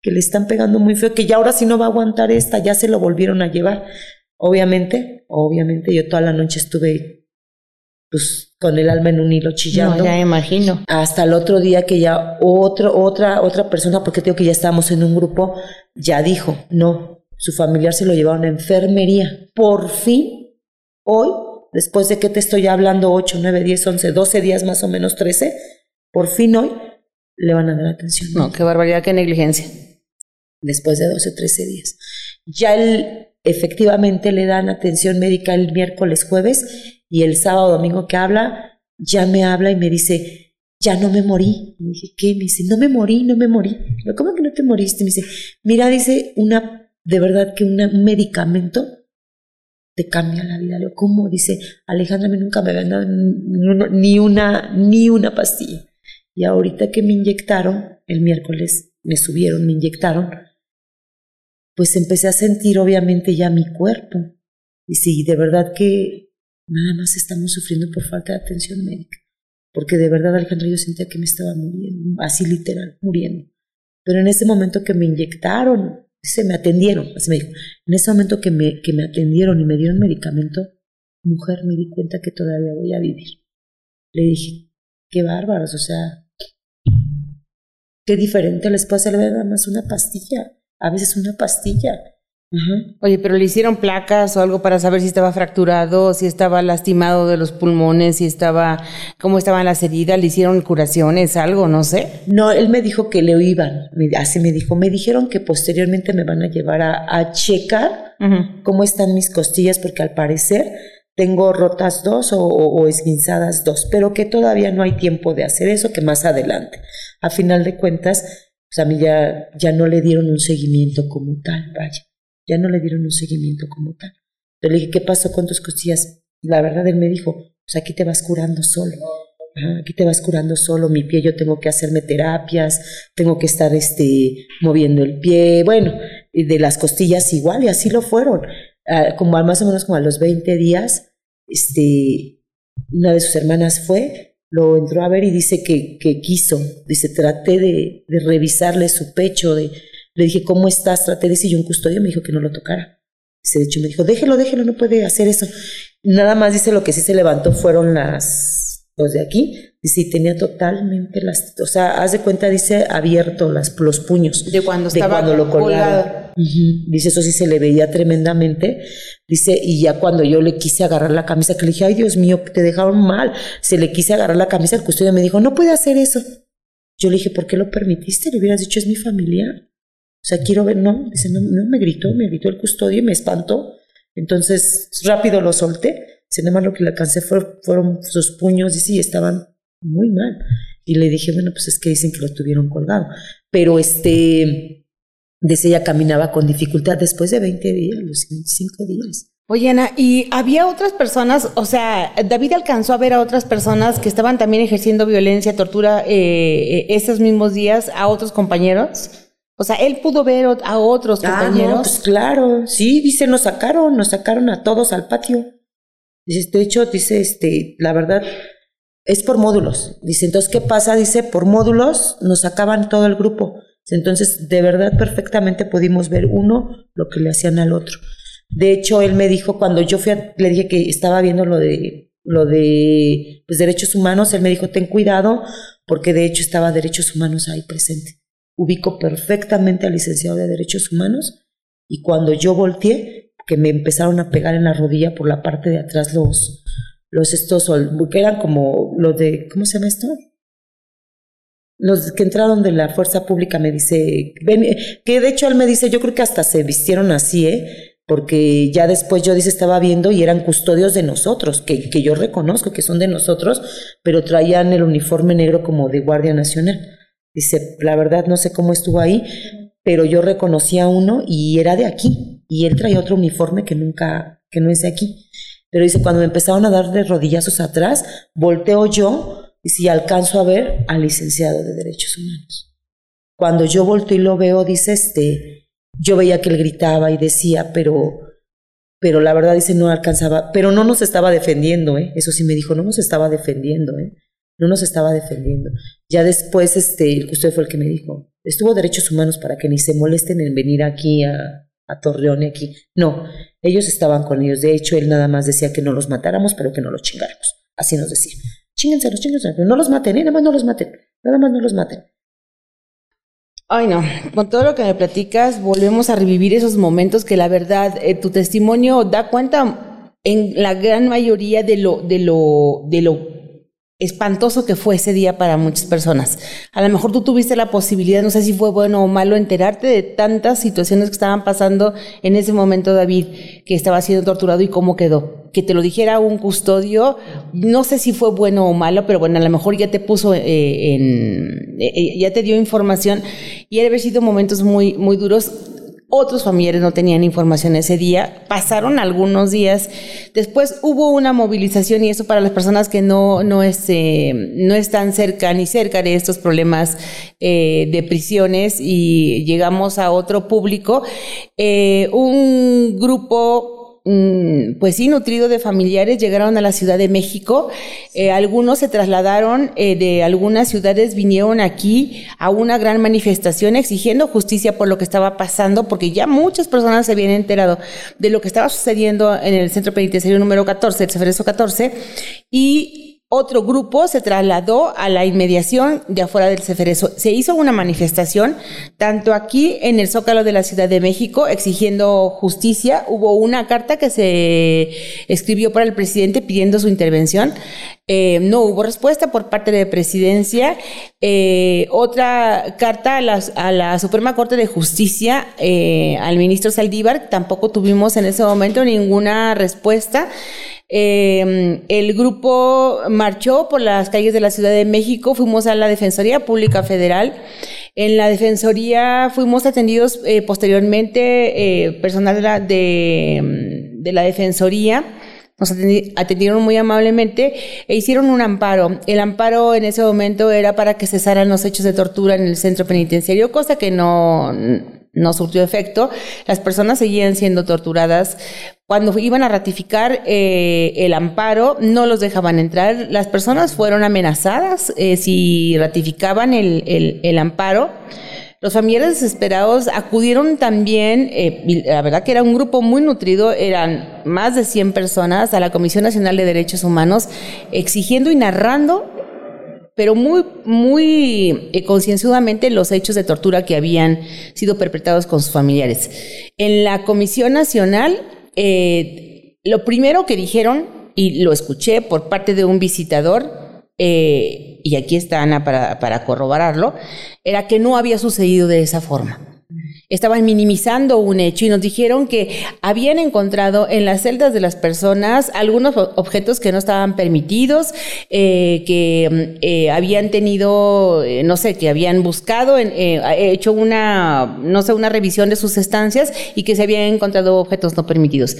C: que le están pegando muy feo, que ya ahora sí no va a aguantar esta, ya se lo volvieron a llevar. Obviamente, obviamente yo toda la noche estuve pues con el alma en un hilo chillando.
B: No, ya imagino.
C: Hasta el otro día que ya otro, otra, otra persona, porque tengo que ya estábamos en un grupo, ya dijo, no, su familiar se lo llevaron a enfermería. Por fin, hoy, después de que te estoy hablando 8, 9, 10, 11, 12 días más o menos, 13, por fin hoy le van a dar atención.
B: No, qué barbaridad, qué negligencia.
C: Después de 12, 13 días. Ya él, efectivamente le dan atención médica el miércoles, jueves, y el sábado, domingo que habla, ya me habla y me dice, ya no me morí. Me dije, ¿qué? Me dice, no me morí, no me morí. ¿Cómo que no te moriste? Me dice, mira, dice, una de verdad que un medicamento te cambia la vida. ¿Cómo? Dice, Alejandra, me nunca me habían dado ni una, ni una pastilla. Y ahorita que me inyectaron, el miércoles me subieron, me inyectaron, pues empecé a sentir obviamente ya mi cuerpo. Y sí, de verdad que nada más estamos sufriendo por falta de atención médica. Porque de verdad, Alejandra, yo sentía que me estaba muriendo, así literal, muriendo. Pero en ese momento que me inyectaron, se me atendieron, así me dijo. En ese momento que me, que me atendieron y me dieron medicamento, mujer, me di cuenta que todavía voy a vivir. Le dije, qué bárbaros, o sea, qué diferente les puede hacer nada más una pastilla, a veces una pastilla.
B: Oye, pero le hicieron placas o algo para saber si estaba fracturado, si estaba lastimado de los pulmones, si estaba, cómo estaban las heridas, le hicieron curaciones, algo, no sé.
C: No, él me dijo que le iban, así me dijo, me dijeron que posteriormente me van a llevar a, checar cómo están mis costillas, porque al parecer tengo rotas dos o, o, esguinzadas dos, pero que todavía no hay tiempo de hacer eso, que más adelante. A final de cuentas, pues a mí ya, ya no le dieron un seguimiento como tal, vaya ya no le dieron un seguimiento como tal. Pero le dije, ¿qué pasó con tus costillas? La verdad, él me dijo, pues aquí te vas curando solo. aquí te vas curando solo, mi pie, yo tengo que hacerme terapias, tengo que estar este, moviendo el pie, bueno, y de las costillas igual, y así lo fueron. Ah, como más o menos como a los 20 días, este, una de sus hermanas fue, lo entró a ver y dice que, quiso, dice, traté de, de revisarle su pecho, de, le dije, ¿cómo estás? Traté de decir, yo un custodio me dijo que no lo tocara. Dice, de hecho me dijo, déjelo, déjelo, no puede hacer eso. Nada más dice, lo que sí se levantó fueron las, los de aquí, y sí tenía totalmente las, o sea, haz de cuenta, dice, abierto las, los puños.
B: De cuando estaba
C: cuando lo colgado. Dice, eso sí se le veía tremendamente. Dice, y ya cuando yo le quise agarrar la camisa, que le dije, ay Dios mío, te dejaron mal. Se le quise agarrar la camisa, el custodio me dijo, no puede hacer eso. Yo le dije, ¿por qué lo permitiste? Le hubieras dicho, es mi familiar. O sea, quiero ver, no, dice, no, no, me gritó, me gritó el custodio y me espantó. Entonces, rápido lo solté. Dice, nada más lo que le alcancé fueron sus puños y sí, estaban muy mal. Y le dije, bueno, pues es que dicen que lo tuvieron colgado. Pero este, Dice, ella caminaba con dificultad después de 20 días, los 25 días.
B: Oye, Ana, ¿y había otras personas, o sea, David alcanzó a ver a otras personas que estaban también ejerciendo violencia, tortura eh, esos mismos días a otros compañeros? O sea, él pudo ver a otros compañeros. Ah, no,
C: pues claro, sí, dice, nos sacaron, nos sacaron a todos al patio. Dice, de hecho, dice, este, la verdad, es por módulos. Dice, entonces, ¿qué pasa? Dice, por módulos nos sacaban todo el grupo. Entonces, de verdad, perfectamente pudimos ver uno lo que le hacían al otro. De hecho, él me dijo, cuando yo fui le dije que estaba viendo lo de, lo de pues, derechos humanos, él me dijo, ten cuidado, porque de hecho estaba derechos humanos ahí presente. Ubico perfectamente al licenciado de derechos humanos y cuando yo volteé, que me empezaron a pegar en la rodilla por la parte de atrás los, los estos, que eran como los de, ¿cómo se llama esto? los que entraron de la fuerza pública me dice, que de hecho él me dice, yo creo que hasta se vistieron así, ¿eh? Porque ya después yo dice, estaba viendo y eran custodios de nosotros, que, que yo reconozco que son de nosotros, pero traían el uniforme negro como de Guardia Nacional. Dice, la verdad no sé cómo estuvo ahí, pero yo reconocí a uno y era de aquí, y él traía otro uniforme que nunca, que no es de aquí. Pero dice, cuando me empezaron a dar de rodillazos atrás, volteo yo y si alcanzo a ver al licenciado de Derechos Humanos. Cuando yo volteo y lo veo, dice este, yo veía que él gritaba y decía, pero, pero la verdad dice, no alcanzaba, pero no nos estaba defendiendo, ¿eh? Eso sí me dijo, no nos estaba defendiendo, ¿eh? No nos estaba defendiendo. Ya después, este, custodio fue el que me dijo, estuvo Derechos Humanos para que ni se molesten en venir aquí a, Torreón y aquí. No, ellos estaban con ellos. De hecho, él nada más decía que no los matáramos, pero que no los chingáramos. Así nos decía los chingense, pero no los maten, ¿eh? nada más no los maten, nada más no los maten.
B: Ay, no, con todo lo que me platicas, volvemos a revivir esos momentos que la verdad, eh, tu testimonio da cuenta en la gran mayoría de lo, de lo, de lo espantoso que fue ese día para muchas personas. A lo mejor tú tuviste la posibilidad, no sé si fue bueno o malo, enterarte de tantas situaciones que estaban pasando en ese momento, David, que estaba siendo torturado y cómo quedó. Que te lo dijera un custodio, no sé si fue bueno o malo, pero bueno, a lo mejor ya te puso eh, en, eh, ya te dio información y haber sido momentos muy, muy duros otros familiares no tenían información ese día, pasaron algunos días, después hubo una movilización y eso para las personas que no, no, este, no están cerca ni cerca de estos problemas eh, de prisiones y llegamos a otro público, eh, un grupo pues sí, nutrido de familiares, llegaron a la Ciudad de México. Eh, algunos se trasladaron eh, de algunas ciudades, vinieron aquí a una gran manifestación exigiendo justicia por lo que estaba pasando, porque ya muchas personas se habían enterado de lo que estaba sucediendo en el centro penitenciario número 14, el Ceferezo 14, y otro grupo se trasladó a la inmediación de afuera del Ceferezo. Se hizo una manifestación, tanto aquí en el Zócalo de la Ciudad de México, exigiendo justicia. Hubo una carta que se escribió para el presidente pidiendo su intervención. Eh, no hubo respuesta por parte de presidencia. Eh, otra carta a la, a la, Suprema Corte de Justicia, eh, al ministro Saldívar, tampoco tuvimos en ese momento ninguna respuesta. Eh, el grupo marchó por las calles de la Ciudad de México, fuimos a la Defensoría Pública Federal. En la Defensoría fuimos atendidos posteriormente, personal de, de la Defensoría nos atendieron muy amablemente e hicieron un amparo. El amparo en ese momento era para que cesaran los hechos de tortura en el centro penitenciario, cosa que no, no surtió efecto. Las personas seguían siendo torturadas. Cuando iban a ratificar eh, el amparo, no los dejaban entrar. Las personas fueron amenazadas eh, si ratificaban el, el, amparo. Los familiares desesperados acudieron también, eh, la verdad que era un grupo muy nutrido, eran más de 100 personas a la Comisión Nacional de Derechos Humanos exigiendo y narrando pero muy, muy eh, concienzudamente los hechos de tortura que habían sido perpetrados con sus familiares. En la Comisión Nacional, eh, lo primero que dijeron, y lo escuché por parte de un visitador, eh, y aquí está Ana para, para corroborarlo, era que no había sucedido de esa forma estaban minimizando un hecho y nos dijeron que habían encontrado en las celdas de las personas algunos objetos que no estaban permitidos, eh, que eh, habían tenido, eh, no sé, que habían buscado, en, hecho una, no sé, una revisión de sus estancias y que se habían encontrado objetos no permitidos.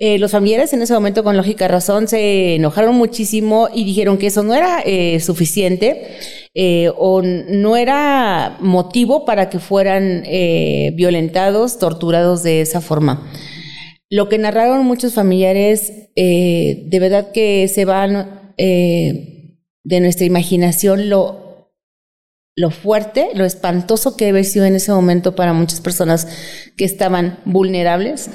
B: los familiares en ese momento, con lógica razón, se enojaron muchísimo y dijeron que eso no era suficiente eh, o no era motivo para que fueran eh, violentados, torturados de esa forma. Lo que narraron muchos familiares, eh, de verdad que se van de nuestra imaginación lo, lo fuerte, lo espantoso que debe sido en ese momento para muchas personas que estaban vulnerables,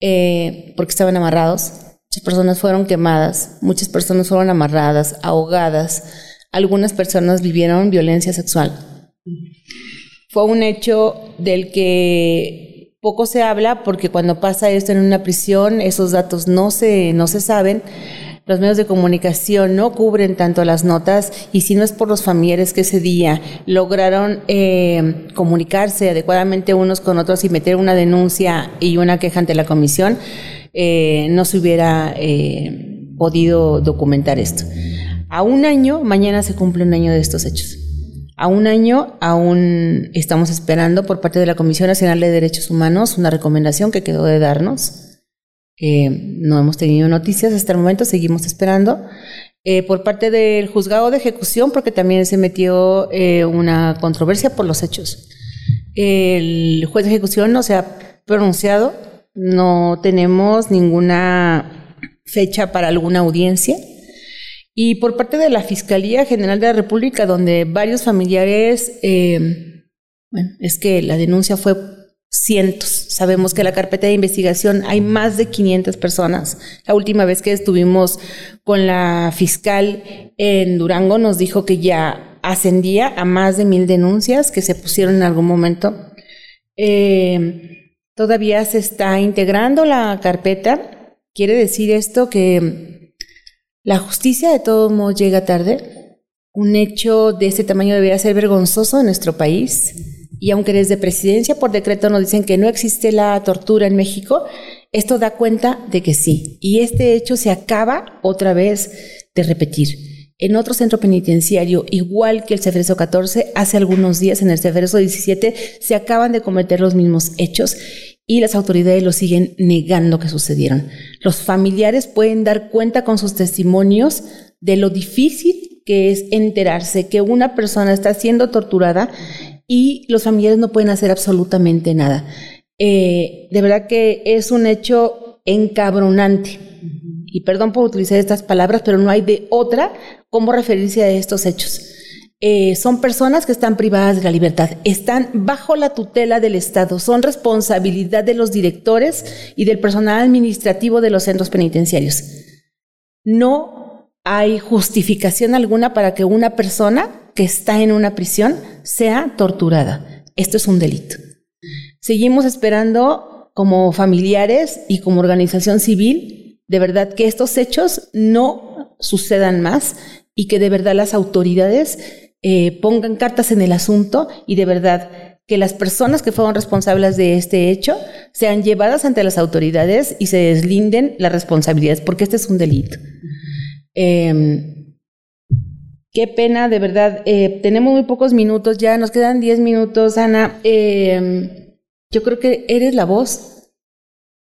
B: porque estaban amarrados. Muchas personas fueron quemadas, muchas personas fueron amarradas, ahogadas, algunas personas vivieron violencia sexual. Fue un hecho del que poco se habla porque cuando pasa esto en una prisión, esos datos no se, no se saben. Los medios de comunicación no cubren tanto las notas y si no es por los familiares que ese día lograron eh, comunicarse adecuadamente unos con otros y meter una denuncia y una queja ante la comisión, eh, no se hubiera eh, podido documentar esto. A un año, mañana se cumple un año de estos hechos. A un año aún estamos esperando por parte de la Comisión Nacional de Derechos Humanos una recomendación que quedó de darnos. Eh, no hemos tenido noticias hasta el momento, seguimos esperando. Eh, por parte del juzgado de ejecución, porque también se metió eh, una controversia por los hechos. El juez de ejecución no se ha pronunciado, no tenemos ninguna fecha para alguna audiencia. Y por parte de la Fiscalía General de la República, donde varios familiares, eh, bueno, es que la denuncia fue cientos. Sabemos que la carpeta de investigación hay más de 500 personas. La última vez que estuvimos con la fiscal en Durango nos dijo que ya ascendía a más de mil denuncias que se pusieron en algún momento. Eh, todavía se está integrando la carpeta. Quiere decir esto que la justicia de todos modos llega tarde. Un hecho de este tamaño debería ser vergonzoso en nuestro país. Y aunque desde presidencia por decreto nos dicen que no existe la tortura en México, esto da cuenta de que sí. Y este hecho se acaba otra vez de repetir. En otro centro penitenciario, igual que el Cefreso 14, hace algunos días en el Cefreso 17 se acaban de cometer los mismos hechos y las autoridades lo siguen negando que sucedieron. Los familiares pueden dar cuenta con sus testimonios de lo difícil que es enterarse que una persona está siendo torturada y los familiares no pueden hacer absolutamente nada. Eh, de verdad que es un hecho encabronante. Y perdón por utilizar estas palabras, pero no hay de otra cómo referirse a estos hechos. Eh, son personas que están privadas de la libertad, están bajo la tutela del Estado, son responsabilidad de los directores y del personal administrativo de los centros penitenciarios. No hay justificación alguna para que una persona que está en una prisión sea torturada. Esto es un delito. Seguimos esperando como familiares y como organización civil, de verdad, que estos hechos no sucedan más y que de verdad las autoridades eh, pongan cartas en el asunto y de verdad que las personas que fueron responsables de este hecho sean llevadas ante las autoridades y se deslinden las responsabilidades, porque este es un delito. Em, qué pena, de verdad. Eh, tenemos muy pocos minutos ya, nos quedan 10 minutos, Ana. Em, yo creo que eres la voz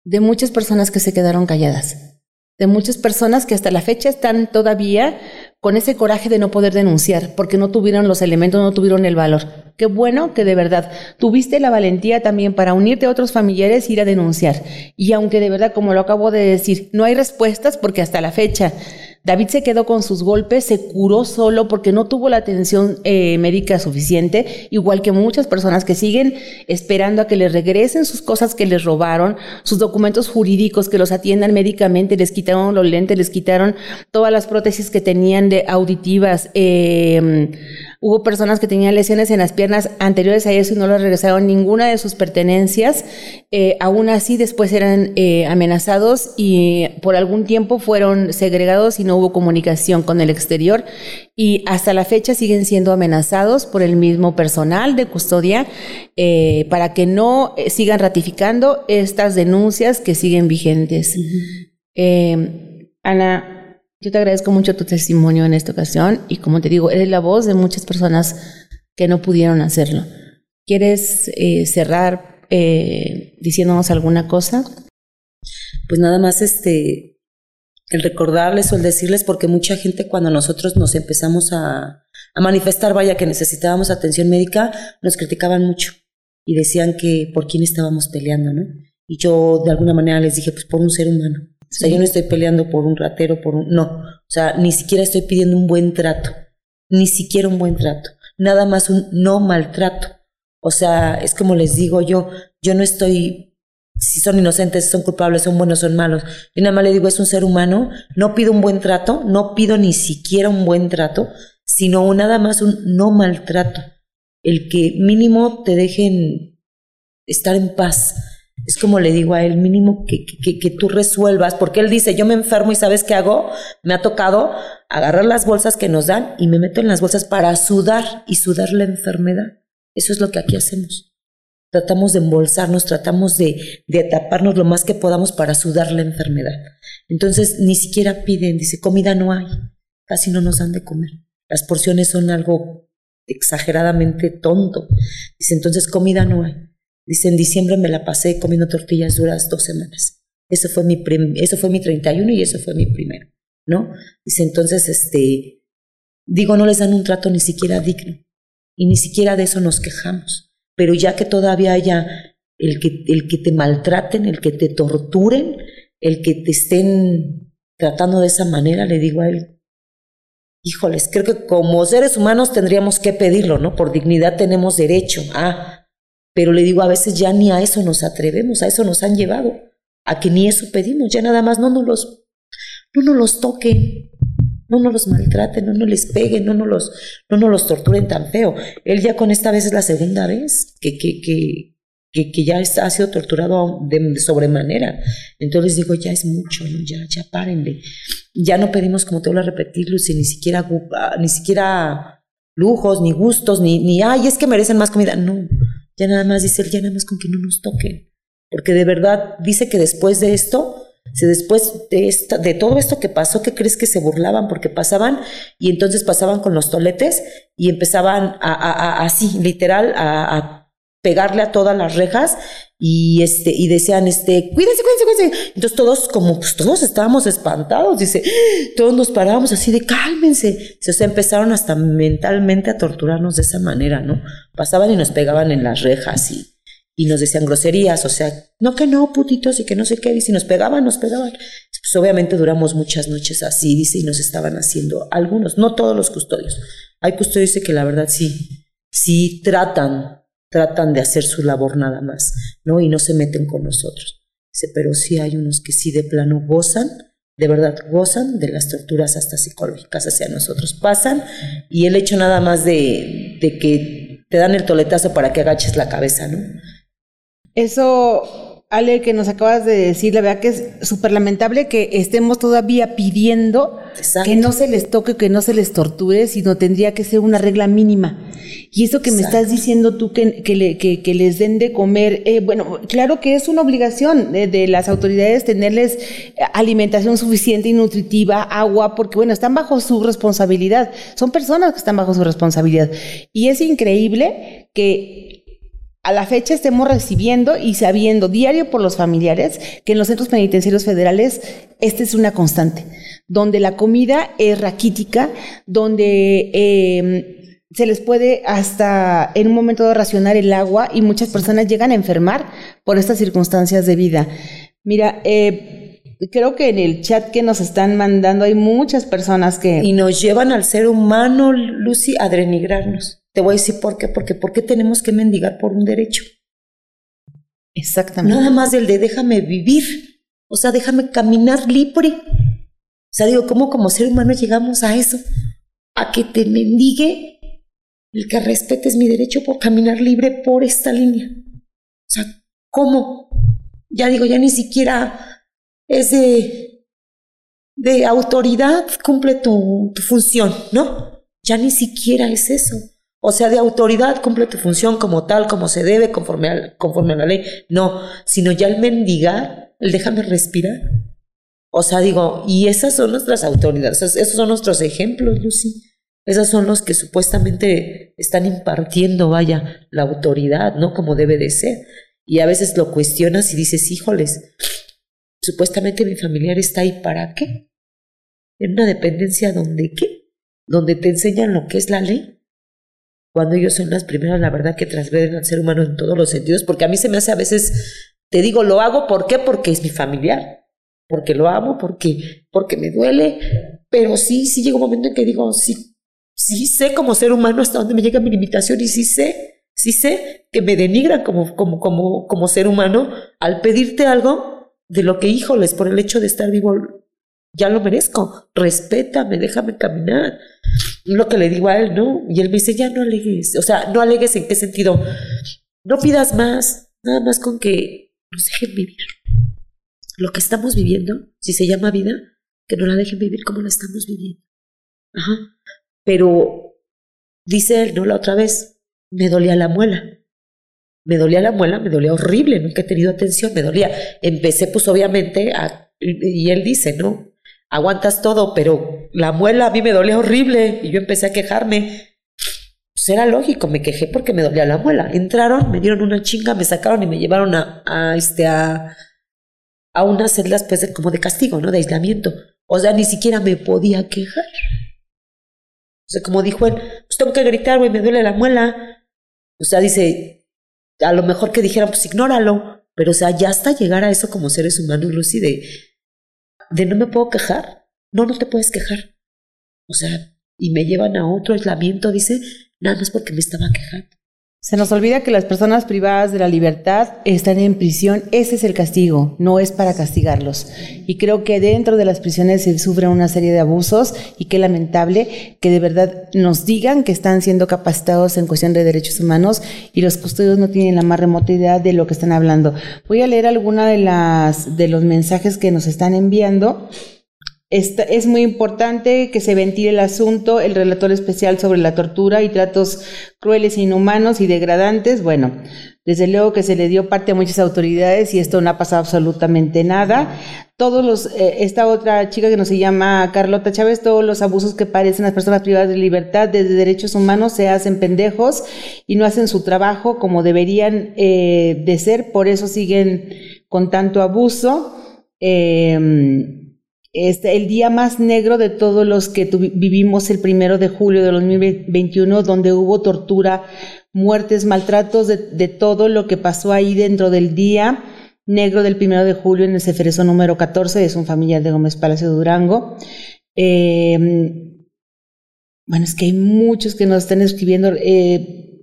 B: de muchas personas que se quedaron calladas. De muchas personas que hasta la fecha están todavía con ese coraje de no poder denunciar porque no tuvieron los elementos, no tuvieron el valor. Qué bueno que de verdad tuviste la valentía también para unirte a otros familiares e ir a denunciar. Y aunque de verdad, como lo acabo de decir, no hay respuestas porque hasta la fecha David se quedó con sus golpes, se curó solo porque no tuvo la atención eh, médica suficiente, igual que muchas personas que siguen esperando a que les regresen sus cosas que les robaron, sus documentos jurídicos, que los atiendan médicamente, les quitaron los lentes, les quitaron todas las prótesis que tenían de auditivas. Eh, hubo personas que tenían lesiones en las piernas anteriores a eso y no les regresaron ninguna de sus pertenencias. Eh, aún así, después eran amenazados y por algún tiempo fueron segregados y no hubo comunicación con el exterior y hasta la fecha siguen siendo amenazados por el mismo personal de custodia eh, para que no eh, sigan ratificando estas denuncias que siguen vigentes. Eh, Ana, yo te agradezco mucho tu testimonio en esta ocasión y como te digo, eres la voz de muchas personas que no pudieron hacerlo. ¿Quieres cerrar diciéndonos alguna cosa?
C: Pues nada más este el recordarles o el decirles, porque mucha gente cuando nosotros nos empezamos a, a manifestar, vaya, que necesitábamos atención médica, nos criticaban mucho y decían que por quién estábamos peleando, ¿no? Y yo de alguna manera les dije, pues por un ser humano. O sea, yo no estoy peleando por un ratero, por un... No, o sea, ni siquiera estoy pidiendo un buen trato, ni siquiera un buen trato, nada más un no maltrato. O sea, es como les digo yo, yo no estoy si son inocentes, son culpables, son buenos, son malos. Y nada más le digo, es un ser humano, no pido un buen trato, no pido ni siquiera un buen trato, sino nada más un no maltrato. El que mínimo te dejen estar en paz. Es como le digo a él, mínimo que, que, que, tú resuelvas, porque él dice, yo me enfermo y ¿sabes qué hago? Me ha tocado agarrar las bolsas que nos dan y me meto en las bolsas para sudar y sudar la enfermedad. Eso es lo que aquí hacemos tratamos de embolsarnos, tratamos de, de, taparnos lo más que podamos para sudar la enfermedad. Entonces ni siquiera piden, dice, comida no hay, casi no nos dan de comer. Las porciones son algo exageradamente tonto. Dice, entonces comida no hay. Dice, en diciembre me la pasé comiendo tortillas duras dos semanas. Eso fue mi, eso fue mi 31 y eso fue mi primero, ¿no? Dice, entonces, este, digo, no les dan un trato ni siquiera digno. Y ni siquiera de eso nos quejamos pero ya que todavía haya el que, el que te maltraten, el que te torturen, el que te estén tratando de esa manera, le digo a él, híjoles, creo que como seres humanos tendríamos que pedirlo, ¿no? Por dignidad tenemos derecho, ah, pero le digo, a veces ya ni a eso nos atrevemos, a eso nos han llevado, a que ni eso pedimos, ya nada más no nos los, no los toquen, no nos los maltraten, no nos les peguen, no nos los, no los torturen tan feo. Él ya con esta vez es la segunda vez que, que, que, que, ya está, ha sido torturado de, sobremanera. Entonces digo, ya es mucho, ¿no? ya, ya párenle. Ya no pedimos, como te vuelvo a repetir, Lucy, ni siquiera, ni siquiera lujos, ni gustos, ni, ni, ay, es que merecen más comida. No, ya nada más dice él, ya nada más con que no nos toquen. Porque de verdad dice que después de esto, si después de, esta, de todo esto que pasó, ¿qué crees que se burlaban? Porque pasaban y entonces pasaban con los toletes y empezaban a, así, literal, a, pegarle a todas las rejas y este y decían este cuídense cuídense cuídense entonces todos como pues todos estábamos espantados dice todos nos parábamos así de cálmense se empezaron hasta mentalmente a torturarnos de esa manera no pasaban y nos pegaban en las rejas y y nos decían groserías, o sea, no que no, putitos y que no sé qué, y si nos pegaban, nos pegaban. Pues obviamente duramos muchas noches así, dice, y nos estaban haciendo algunos, no todos los custodios. Hay custodios que la verdad sí, sí tratan, tratan de hacer su labor nada más, ¿no? Y no se meten con nosotros. Dice, pero sí hay unos que sí de plano gozan, de verdad gozan de las torturas hasta psicológicas hacia nosotros. Pasan y el hecho nada más de, de que te dan el toletazo para que agaches la cabeza, ¿no?
B: Eso, Ale, que nos acabas de decir, la verdad que es súper lamentable que estemos todavía pidiendo que no se les toque, que no se les torture, sino tendría que ser una regla mínima. Y eso que me estás diciendo tú, que, que, les den de comer, eh, bueno, claro que es una obligación de, de, las autoridades tenerles alimentación suficiente y nutritiva, agua, porque bueno, están bajo su responsabilidad. Son personas que están bajo su responsabilidad. Y es increíble que a la fecha estemos recibiendo y sabiendo diario por los familiares que en los centros penitenciarios federales esta es una constante, donde la comida es raquítica, donde eh, se les puede hasta en un momento de racionar el agua y muchas personas llegan a enfermar por estas circunstancias de vida. Mira, eh, creo que en el chat que nos están mandando hay muchas personas que...
C: Y nos llevan al ser humano, Lucy, a denigrarnos. Te voy a decir por qué, porque ¿por qué tenemos que mendigar por un derecho?
B: Exactamente.
C: Nada más del de déjame vivir, o sea, déjame caminar libre. O sea, digo, ¿cómo como ser humano llegamos a eso? A que te mendigue el que respetes mi derecho por caminar libre por esta línea. O sea, ¿cómo? ya digo, ya ni siquiera es de, de autoridad, cumple tu, función, ¿no? Ya ni siquiera es eso. O sea, de autoridad cumple tu función como tal, como se debe, conforme a, conforme a la ley. No, sino ya el mendigar, el déjame respirar. O sea, digo, y esas son nuestras autoridades, esos son nuestros ejemplos, Lucy. Esas son los que supuestamente están impartiendo, vaya, la autoridad, ¿no? Como debe de ser. Y a veces lo cuestionas y dices, híjoles, supuestamente mi familiar está ahí para qué? En una dependencia donde qué? Donde te enseñan lo que es la ley. Cuando ellos son las primeras, la verdad, que transgreden al ser humano en todos los sentidos, porque a mí se me hace a veces, te digo, lo hago, ¿por qué? Porque es mi familiar, porque lo amo, porque, porque me duele, pero sí, sí llega un momento en que digo, sí, sí sé como ser humano hasta dónde me llega mi limitación y sí sé Sí sé que me denigran como, como, como, como ser humano al pedirte algo de lo que, híjoles, por el hecho de estar vivo, ya lo merezco. Respétame, déjame caminar. Lo que le digo a él, ¿no? Y él me dice, ya no alegues. O sea, no alegues en qué sentido. No pidas más, nada más con que nos dejen vivir. Lo que estamos viviendo, si se llama vida, que no la dejen vivir como la estamos viviendo. Ajá. Pero dice él, ¿no? La otra vez, me dolía la muela. Me dolía la muela, me dolía horrible, nunca he tenido atención, me dolía. Empecé pues obviamente a, y él dice, ¿no? Aguantas todo, pero la muela a mí me dolía horrible y yo empecé a quejarme. Pues era lógico, me quejé porque me dolía la muela. Entraron, me dieron una chinga, me sacaron y me llevaron a, a este, a, a unas celdas pues como de castigo, ¿no? De aislamiento. O sea, ni siquiera me podía quejar. O sea, como dijo él, pues tengo que gritar, güey, me duele la muela. O sea, dice, a lo mejor que dijeran, pues ignóralo, pero o sea, ya hasta llegar a eso como seres humanos, Lucy, de, de no me puedo quejar. No, no te puedes quejar. O sea, y me llevan a otro aislamiento, dice, nada más porque me estaba quejando.
B: Se nos olvida que las personas privadas de la libertad están en prisión. Ese es el castigo, no es para castigarlos. Y creo que dentro de las prisiones se sufren una serie de abusos y qué lamentable que de verdad nos digan que están siendo capacitados en cuestión de derechos humanos y los custodios no tienen la más remota idea de lo que están hablando. Voy a leer alguna de las de los mensajes que nos están enviando es muy importante que se ventile el asunto, el relator especial sobre la tortura y tratos crueles, inhumanos y degradantes. Bueno, desde luego que se le dio parte a muchas autoridades y esto no ha pasado absolutamente nada. Todos los, eh, esta otra chica que no se llama Carlota Chávez, todos los abusos que parecen las personas privadas de libertad desde derechos humanos se hacen pendejos y no hacen su trabajo como deberían eh, de ser, por eso siguen con tanto abuso. Eh, este, el día más negro de todos los que vivimos el primero de julio de 2021, donde hubo tortura, muertes, maltratos, de, todo lo que pasó ahí dentro del día negro del primero de julio en el Ceferezo número 14, es un familiar de Gómez Palacio Durango. Eh, bueno, es que hay muchos que nos están escribiendo. Eh,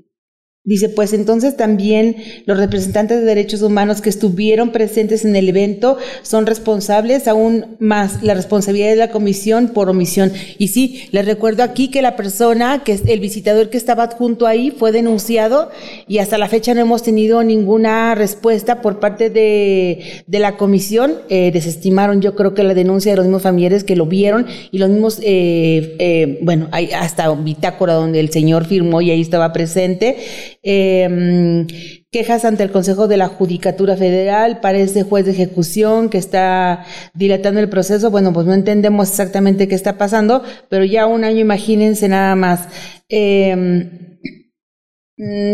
B: Dice, pues entonces también los representantes de derechos humanos que estuvieron presentes en el evento son responsables, aún más la responsabilidad de la comisión por omisión. Y sí, les recuerdo aquí que la persona, que el visitador que estaba junto ahí fue denunciado y hasta la fecha no hemos tenido ninguna respuesta por parte de, de la comisión. Eh, desestimaron yo creo que la denuncia de los mismos familiares que lo vieron y los mismos, eh, eh, bueno, hay hasta bitácora donde el señor firmó y ahí estaba presente eh, quejas ante el Consejo de la Judicatura Federal para ese juez de ejecución que está dilatando el proceso. Bueno, pues no entendemos exactamente qué está pasando, pero ya un año, imagínense nada más. Mm,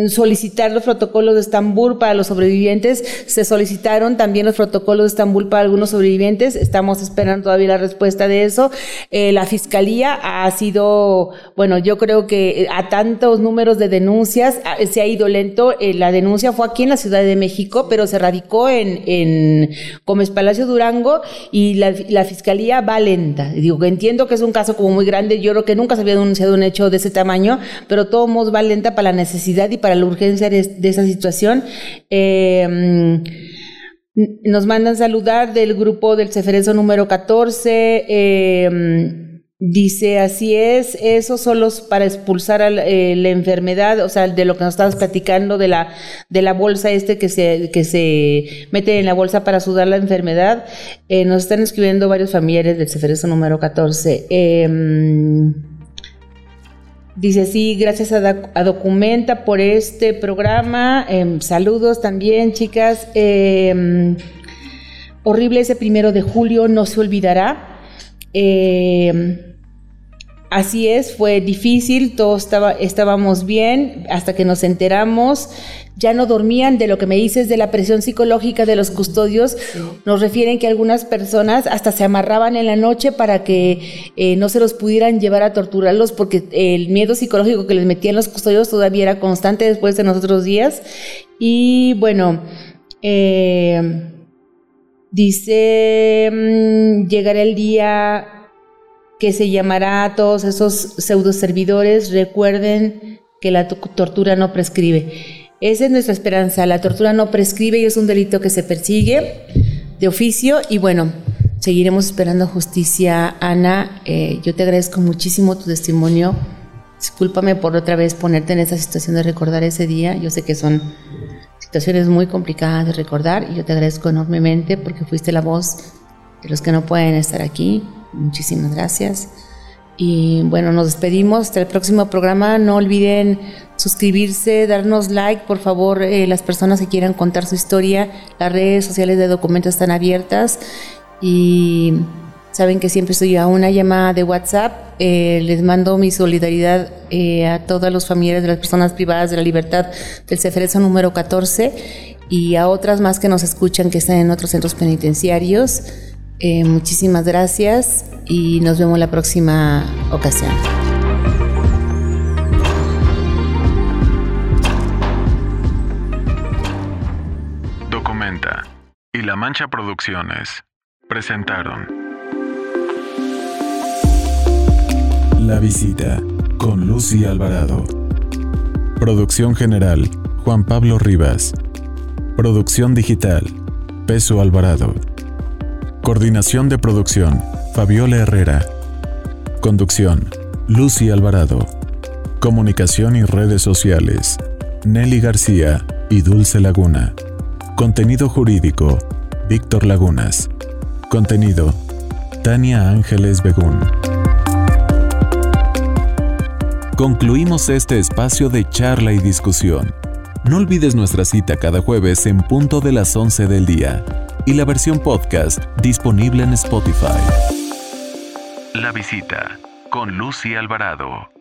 B: solicitar los protocolos de Estambul para los sobrevivientes. Se solicitaron también los protocolos de Estambul para algunos sobrevivientes. Estamos esperando todavía la respuesta de eso. Eh, la fiscalía ha sido, bueno, yo creo que a tantos números de denuncias se ha ido lento. Eh, la denuncia fue aquí en la Ciudad de México, pero se radicó en, en Gómez Palacio Durango y la, la fiscalía va lenta. Digo, entiendo que es un caso como muy grande. Yo creo que nunca se había denunciado un hecho de ese tamaño, pero todo modos va lenta para la necesidad y para la urgencia de, esa situación. Eh, nos mandan saludar del grupo del Ceferezo número 14. Eh, dice, así es, eso solo para expulsar eh, la enfermedad, o sea, de lo que nos estabas platicando, de la, de la bolsa este que se, que se mete en la bolsa para sudar la enfermedad. nos están escribiendo varios familiares del Ceferezo número 14. Dice, sí, gracias a, Documenta por este programa. Em, saludos también, chicas. Em, horrible ese primero de julio, no se olvidará. Em, así es, fue difícil, todos estaba, estábamos bien hasta que nos enteramos ya no dormían de lo que me dices de la presión psicológica de los custodios. Nos refieren que algunas personas hasta se amarraban en la noche para que eh, no se los pudieran llevar a torturarlos porque el miedo psicológico que les metían los custodios todavía era constante después de nosotros días. Y bueno, eh, dice, mm, llegará el día que se llamará a todos esos pseudo servidores, recuerden que la tortura no prescribe. Esa es nuestra esperanza. La tortura no prescribe y es un delito que se persigue de oficio. Y bueno, seguiremos esperando justicia. Ana, eh, yo te agradezco muchísimo tu testimonio. Discúlpame por otra vez ponerte en esa situación de recordar ese día. Yo sé que son situaciones muy complicadas de recordar y yo te agradezco enormemente porque fuiste la voz de los que no pueden estar aquí. Muchísimas gracias. Y bueno, nos despedimos hasta el próximo programa. No olviden suscribirse, darnos like, por favor, eh, las personas que quieran contar su historia. Las redes sociales de documentos están abiertas y saben que siempre estoy a una llamada de WhatsApp. Eh, les mando mi solidaridad eh, a todas los familiares de las personas privadas de la libertad del Ceferezo número 14 y a otras más que nos escuchan que están en otros centros penitenciarios. Muchísimas gracias y nos vemos la próxima ocasión.
A: Documenta y La Mancha Producciones presentaron La visita con Lucy Alvarado. Producción general Juan Pablo Rivas. Producción digital Peso Alvarado. Coordinación de producción Fabiola Herrera. Conducción, Lucy Alvarado. Comunicación y redes sociales, Nelly García y Dulce Laguna. Contenido jurídico, Víctor Lagunas. Contenido, Tania Ángeles Begún. Concluimos este espacio de charla y discusión. No olvides nuestra cita cada jueves en punto de las 11 del día y la versión podcast disponible en Spotify. La visita con Lucy Alvarado.